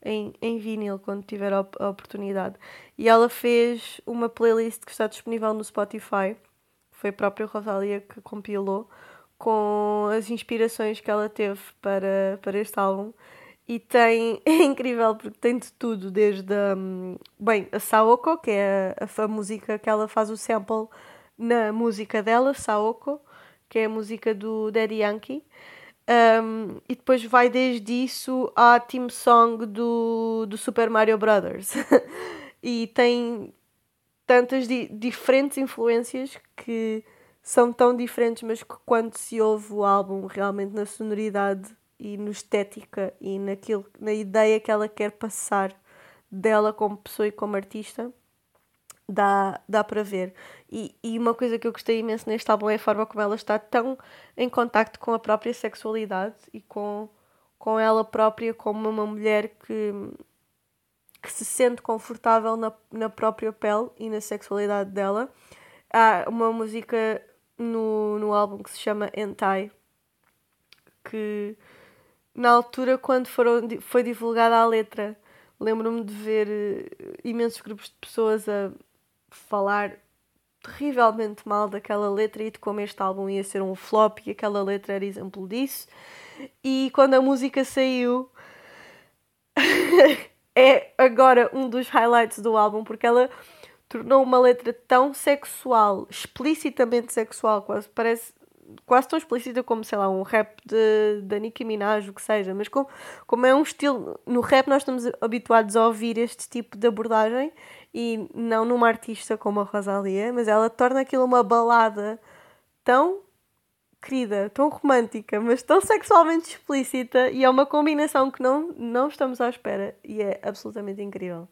em, em vinil quando tiver a, a oportunidade. E ela fez uma playlist que está disponível no Spotify, foi a própria Rosalia que compilou, com as inspirações que ela teve para, para este álbum. E tem, é incrível porque tem de tudo, desde a, bem, a Saoko, que é a, a, música que ela faz o sample na música dela, Saoko, que é a música do Daddy Yankee. Um, e depois vai desde isso à team song do, do Super Mario Brothers. e tem tantas di diferentes influências que são tão diferentes, mas que quando se ouve o álbum realmente na sonoridade e na estética e naquilo, na ideia que ela quer passar dela como pessoa e como artista, dá, dá para ver. E, e uma coisa que eu gostei imenso neste álbum é a forma como ela está tão em contacto com a própria sexualidade e com, com ela própria como uma mulher que, que se sente confortável na, na própria pele e na sexualidade dela. Há uma música no, no álbum que se chama Entai que na altura quando foram, foi divulgada a letra lembro-me de ver eh, imensos grupos de pessoas a falar terrivelmente mal daquela letra e de como este álbum ia ser um flop e aquela letra era exemplo disso. E quando a música saiu, é agora um dos highlights do álbum porque ela tornou uma letra tão sexual, explicitamente sexual, quase parece quase tão explícita como, sei lá, um rap de, de Nicki Minaj, o que seja, mas como, como é um estilo. No rap, nós estamos habituados a ouvir este tipo de abordagem e não numa artista como a Rosalia, mas ela torna aquilo uma balada tão querida, tão romântica, mas tão sexualmente explícita e é uma combinação que não, não estamos à espera e é absolutamente incrível.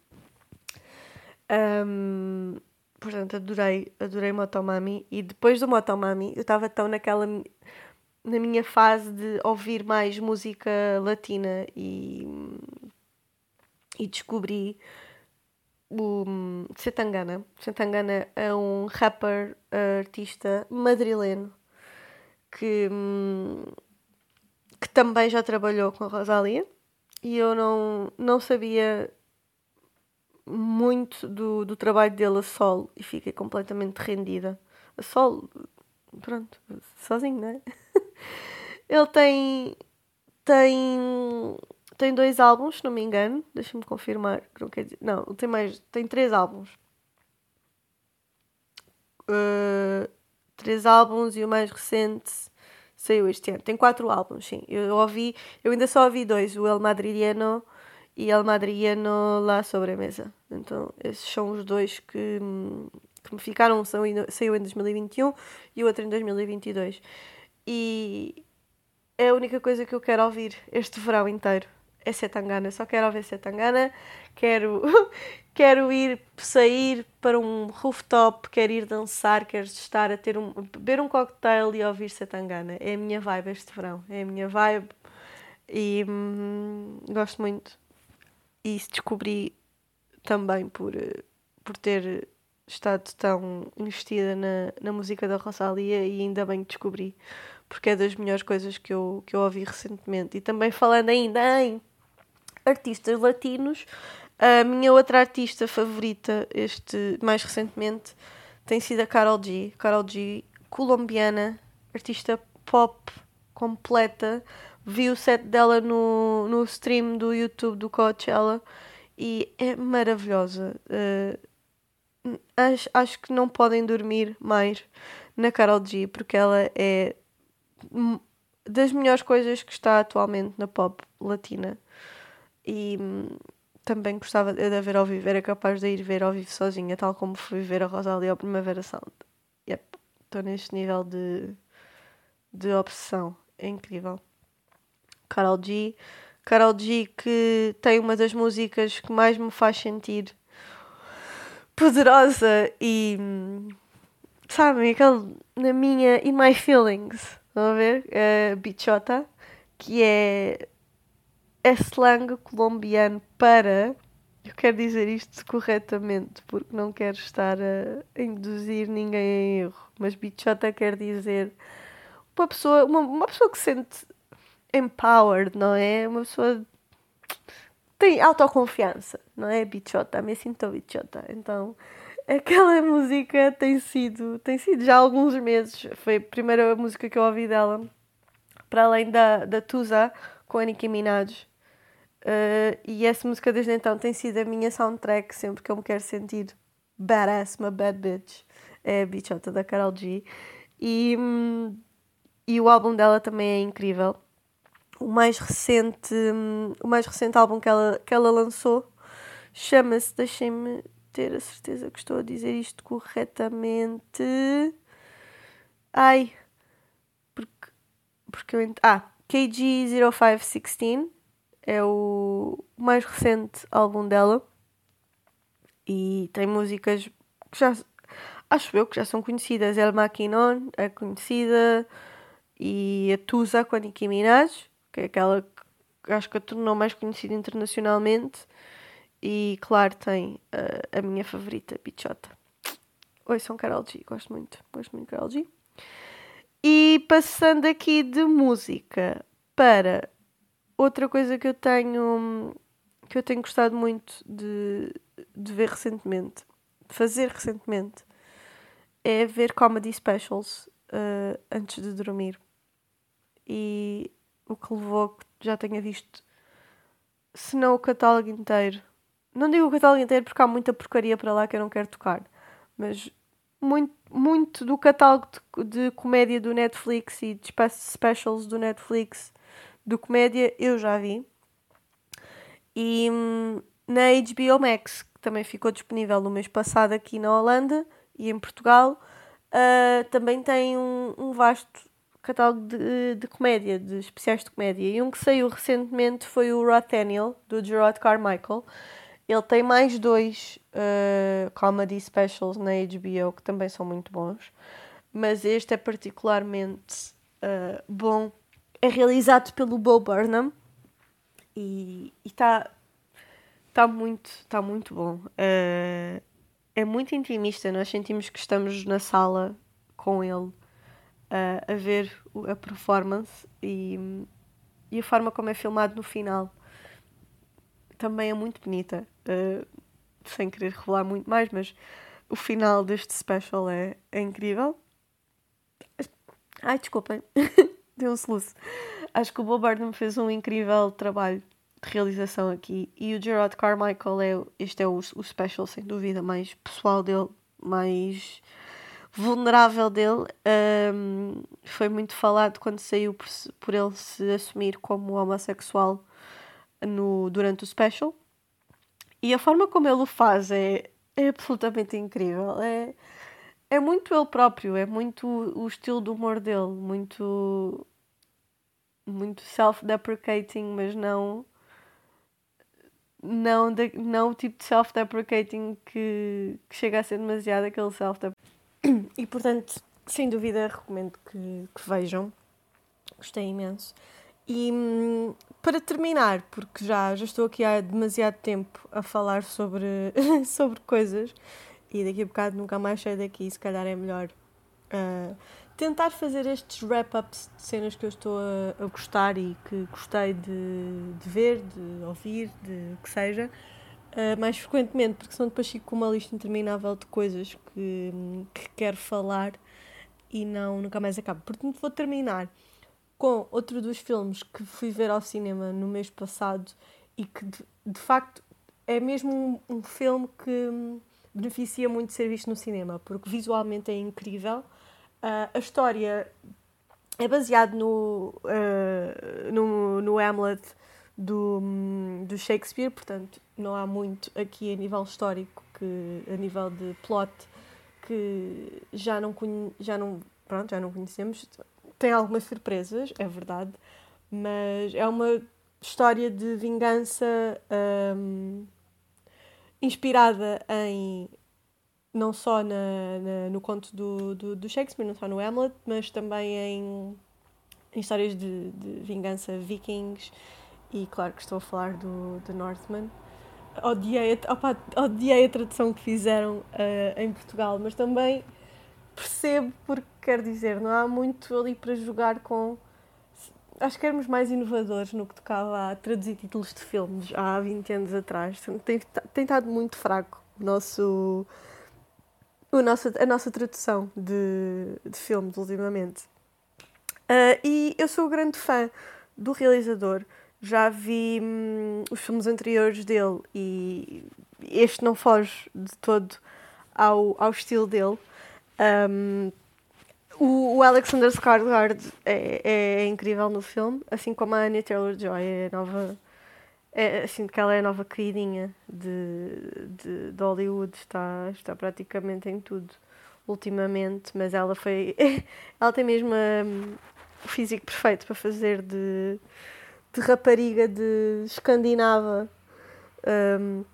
Um, portanto, adorei, adorei Motomami e depois do Motomami eu estava tão naquela na minha fase de ouvir mais música latina e, e descobri o Setangana. Setangana é um rapper artista madrileno que, que também já trabalhou com a Rosalia e eu não, não sabia muito do, do trabalho dele a solo e fiquei completamente rendida. A solo, pronto, sozinho, não é? Ele tem. tem tem dois álbuns, se não me engano. Deixa-me confirmar. Não, quer dizer, não, tem mais. Tem três álbuns. Uh, três álbuns e o mais recente saiu este ano. Tem quatro álbuns, sim. Eu ouvi, eu ainda só ouvi dois, o El Madrileño e El Madrileño La Sobremesa. Então, esses são os dois que, que me ficaram. Saiu em 2021 e o outro em 2022. E é a única coisa que eu quero ouvir este verão inteiro é Setangana. Só quero ouvir Setangana. Quero, quero ir sair para um rooftop, quero ir dançar, quero estar a ter um, beber um cocktail e ouvir Setangana. É a minha vibe este verão. É a minha vibe e hum, gosto muito. E isso descobri também por, por ter estado tão investida na, na música da Rosalia e ainda bem que descobri, porque é das melhores coisas que eu, que eu ouvi recentemente. E também falando ainda em artistas latinos, a minha outra artista favorita, este mais recentemente, tem sido a Carol G. Carol G, colombiana, artista pop completa. Vi o set dela no, no stream do YouTube do Coachella e é maravilhosa. Uh, acho, acho que não podem dormir mais na Carol G porque ela é das melhores coisas que está atualmente na pop latina. E hum, também gostava de ver ao vivo, era capaz de ir ver ao vivo sozinha, tal como fui ver a Rosalia ao Primavera Sound. Yep, estou neste nível de, de obsessão, é incrível. Carol G. Carol G que tem uma das músicas que mais me faz sentir poderosa e aquele na minha In My Feelings, estão a ver? Uh, Bichota, que é, é slang colombiano para eu quero dizer isto corretamente porque não quero estar a induzir ninguém em erro, mas bichota quer dizer uma pessoa, uma, uma pessoa que sente empowered, não é? Uma pessoa tem autoconfiança, não é? Bichota, me sinto bichota. Então, aquela música tem sido, tem sido já há alguns meses. Foi a primeira música que eu ouvi dela, para além da, da Tusa com a Nicki Minaj. Uh, e essa música desde então tem sido a minha soundtrack sempre que eu me quero sentir badass, uma bad bitch. É a bichota da Carol G. E, hum, e o álbum dela também é incrível o mais recente, o mais recente álbum que ela, que ela lançou chama-se, deixem-me ter a certeza que estou a dizer isto corretamente. Ai, porque, porque eu. Ah, KG0516 é o mais recente álbum dela e tem músicas que já acho eu que já são conhecidas. El Maquinon é conhecida e a Tusa com a Nicki Minaj que é aquela que acho que a tornou mais conhecida internacionalmente. E claro, tem uh, a minha favorita, Bichota. Oi, sou Carol G, gosto muito, gosto muito de Carol G. E passando aqui de música para outra coisa que eu tenho que eu tenho gostado muito de, de ver recentemente, de fazer recentemente, é ver comedy specials uh, antes de dormir. E o que levou que já tenha visto, se não o catálogo inteiro. Não digo o catálogo inteiro porque há muita porcaria para lá que eu não quero tocar, mas muito, muito do catálogo de, de comédia do Netflix e de specials do Netflix do comédia eu já vi. E na HBO Max, que também ficou disponível no mês passado aqui na Holanda e em Portugal, uh, também tem um, um vasto catálogo de, de comédia, de especiais de comédia. E um que saiu recentemente foi o Rothaniel, do Gerard Carmichael. Ele tem mais dois uh, comedy specials na HBO que também são muito bons, mas este é particularmente uh, bom. É realizado pelo Bo Burnham e está tá muito, tá muito bom. Uh, é muito intimista, nós sentimos que estamos na sala com ele a, a ver a performance e, e a forma como é filmado no final também é muito bonita. Uh, sem querer revelar muito mais, mas o final deste special é, é incrível. Ai, desculpem, deu um soluço. Acho que o Bob Burnham fez um incrível trabalho de realização aqui e o Gerard Carmichael é este é o, o special sem dúvida mais pessoal dele, mais vulnerável dele um, foi muito falado quando saiu por, por, ele se assumir como homossexual no, durante o special. E a forma como ele o faz é, é absolutamente incrível. É, é muito ele próprio, é muito o estilo do humor dele, muito, muito self-deprecating, mas não não, de, não o tipo de self-deprecating que, que chega a ser demasiado aquele self-deprecating. E portanto, sem dúvida, recomendo que, que vejam. Gostei imenso. E hum, para terminar, porque já, já estou aqui há demasiado tempo a falar sobre, sobre coisas e daqui a bocado nunca mais saio daqui, se calhar é melhor uh, tentar fazer estes wrap-ups de cenas que eu estou a, a gostar e que gostei de, de, ver, de ouvir, de o que seja, uh, mais frequentemente, porque senão depois fico com uma lista interminável de coisas que, que quero falar e não, nunca mais acabo. Portanto, vou terminar com outro dos filmes que fui ver ao cinema no mês passado e que de, de facto é mesmo um, um, filme que beneficia muito de ser visto no cinema, porque visualmente é incrível. Uh, a história é baseada no, uh, no, no Hamlet do, do Shakespeare, portanto não há muito aqui a nível histórico, que, a nível de plot, que já não, já não, pronto, já não conhecemos. Tem algumas surpresas, é verdade, mas é uma história de vingança um, inspirada em não só na, na, no conto do, do, do, Shakespeare, não só no Hamlet, mas também em, em histórias de, de, vingança vikings e claro que estou a falar do, do Northman. Odiei, opa, odiei a tradução que fizeram uh, em Portugal, mas também percebo porque quer dizer, não há muito ali para jogar com. Acho que éramos mais inovadores no que tocava a traduzir títulos de filmes há 20 anos atrás. Tem, tem estado muito fraco o nosso, o nosso, a nossa tradução de, de filmes ultimamente. Uh, e eu sou grande fã do realizador. Já vi hum, os filmes anteriores dele e este não foge de todo ao, ao estilo dele. Um, o, o, Alexander Skarsgård é, é, é, incrível no filme, assim como a Anya Taylor-Joy é nova... É, assim que ela é a nova queridinha de, de, de, Hollywood, está, está praticamente em tudo ultimamente, mas ela foi. ela tem mesmo um, o físico perfeito para fazer de, de rapariga de escandinava. Um,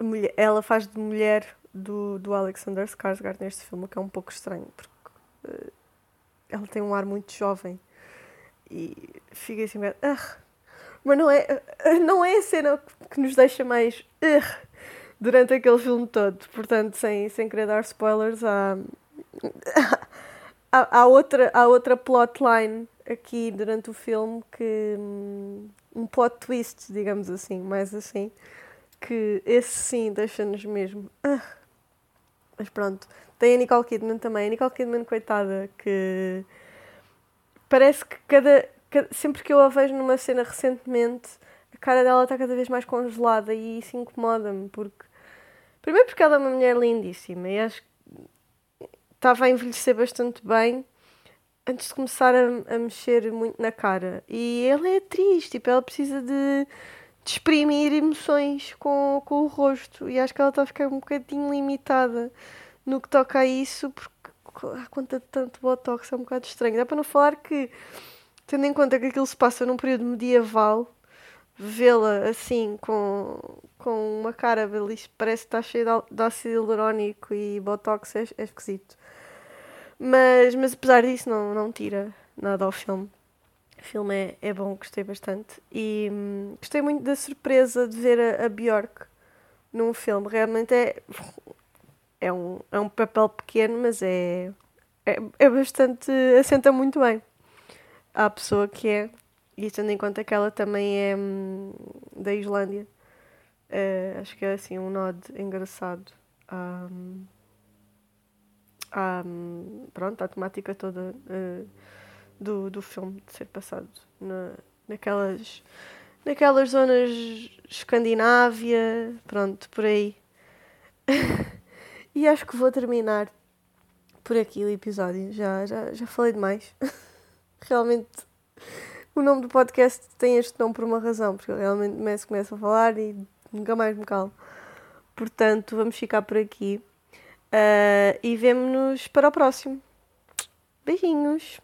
mulher, ela faz de mulher do, do Alexander Skarsgård neste filme, que é um pouco estranho, porque uh, ela tem um ar muito jovem e fica assim, mas não é, uh, não é a cena que nos deixa mais uh, durante aquele filme todo. Portanto, sem, sem querer dar spoilers, há, há, há, outra, há outra plotline aqui durante o filme que. Um, um plot twist, digamos assim, mais assim, que esse sim deixa-nos mesmo. Uh, mas pronto. Tem a Nicole Kidman também. A Nicole Kidman, coitada, que parece que cada, cada, sempre que eu a vejo numa cena recentemente, a cara dela está cada vez mais congelada e isso incomoda-me porque primeiro porque ela é uma mulher lindíssima e acho que estava a envelhecer bastante bem antes de começar a, a mexer muito na cara. E ela é triste, tipo, ela precisa de, de exprimir emoções com, com o rosto e acho que ela está a ficar um bocadinho limitada no que toca a isso, porque a conta de tanto botox é um bocado estranho. Dá para não falar que, tendo em conta que aquilo se passa num período medieval, vê-la assim, com, com uma cara, parece que está cheia de ácido hialurónico e botox, é, é esquisito. Mas, mas apesar disso, não, não tira nada ao filme. O filme é, é bom, gostei bastante. E hum, gostei muito da surpresa de ver a, a Bjork num filme. Realmente é é um, é um papel pequeno, mas é, é, é bastante. assenta muito bem à pessoa que é, e tendo em conta que ela também é hum, da Islândia, é, acho que é assim um nod engraçado à, à, pronto, à temática toda uh, do, do filme de ser passado na, naquelas, naquelas zonas Escandinávia, pronto, por aí. E acho que vou terminar por aqui o episódio. Já, já, já falei demais. realmente, o nome do podcast tem este nome por uma razão, porque eu realmente começo, começo a falar e nunca mais me calo. Portanto, vamos ficar por aqui uh, e vemo-nos para o próximo. Beijinhos!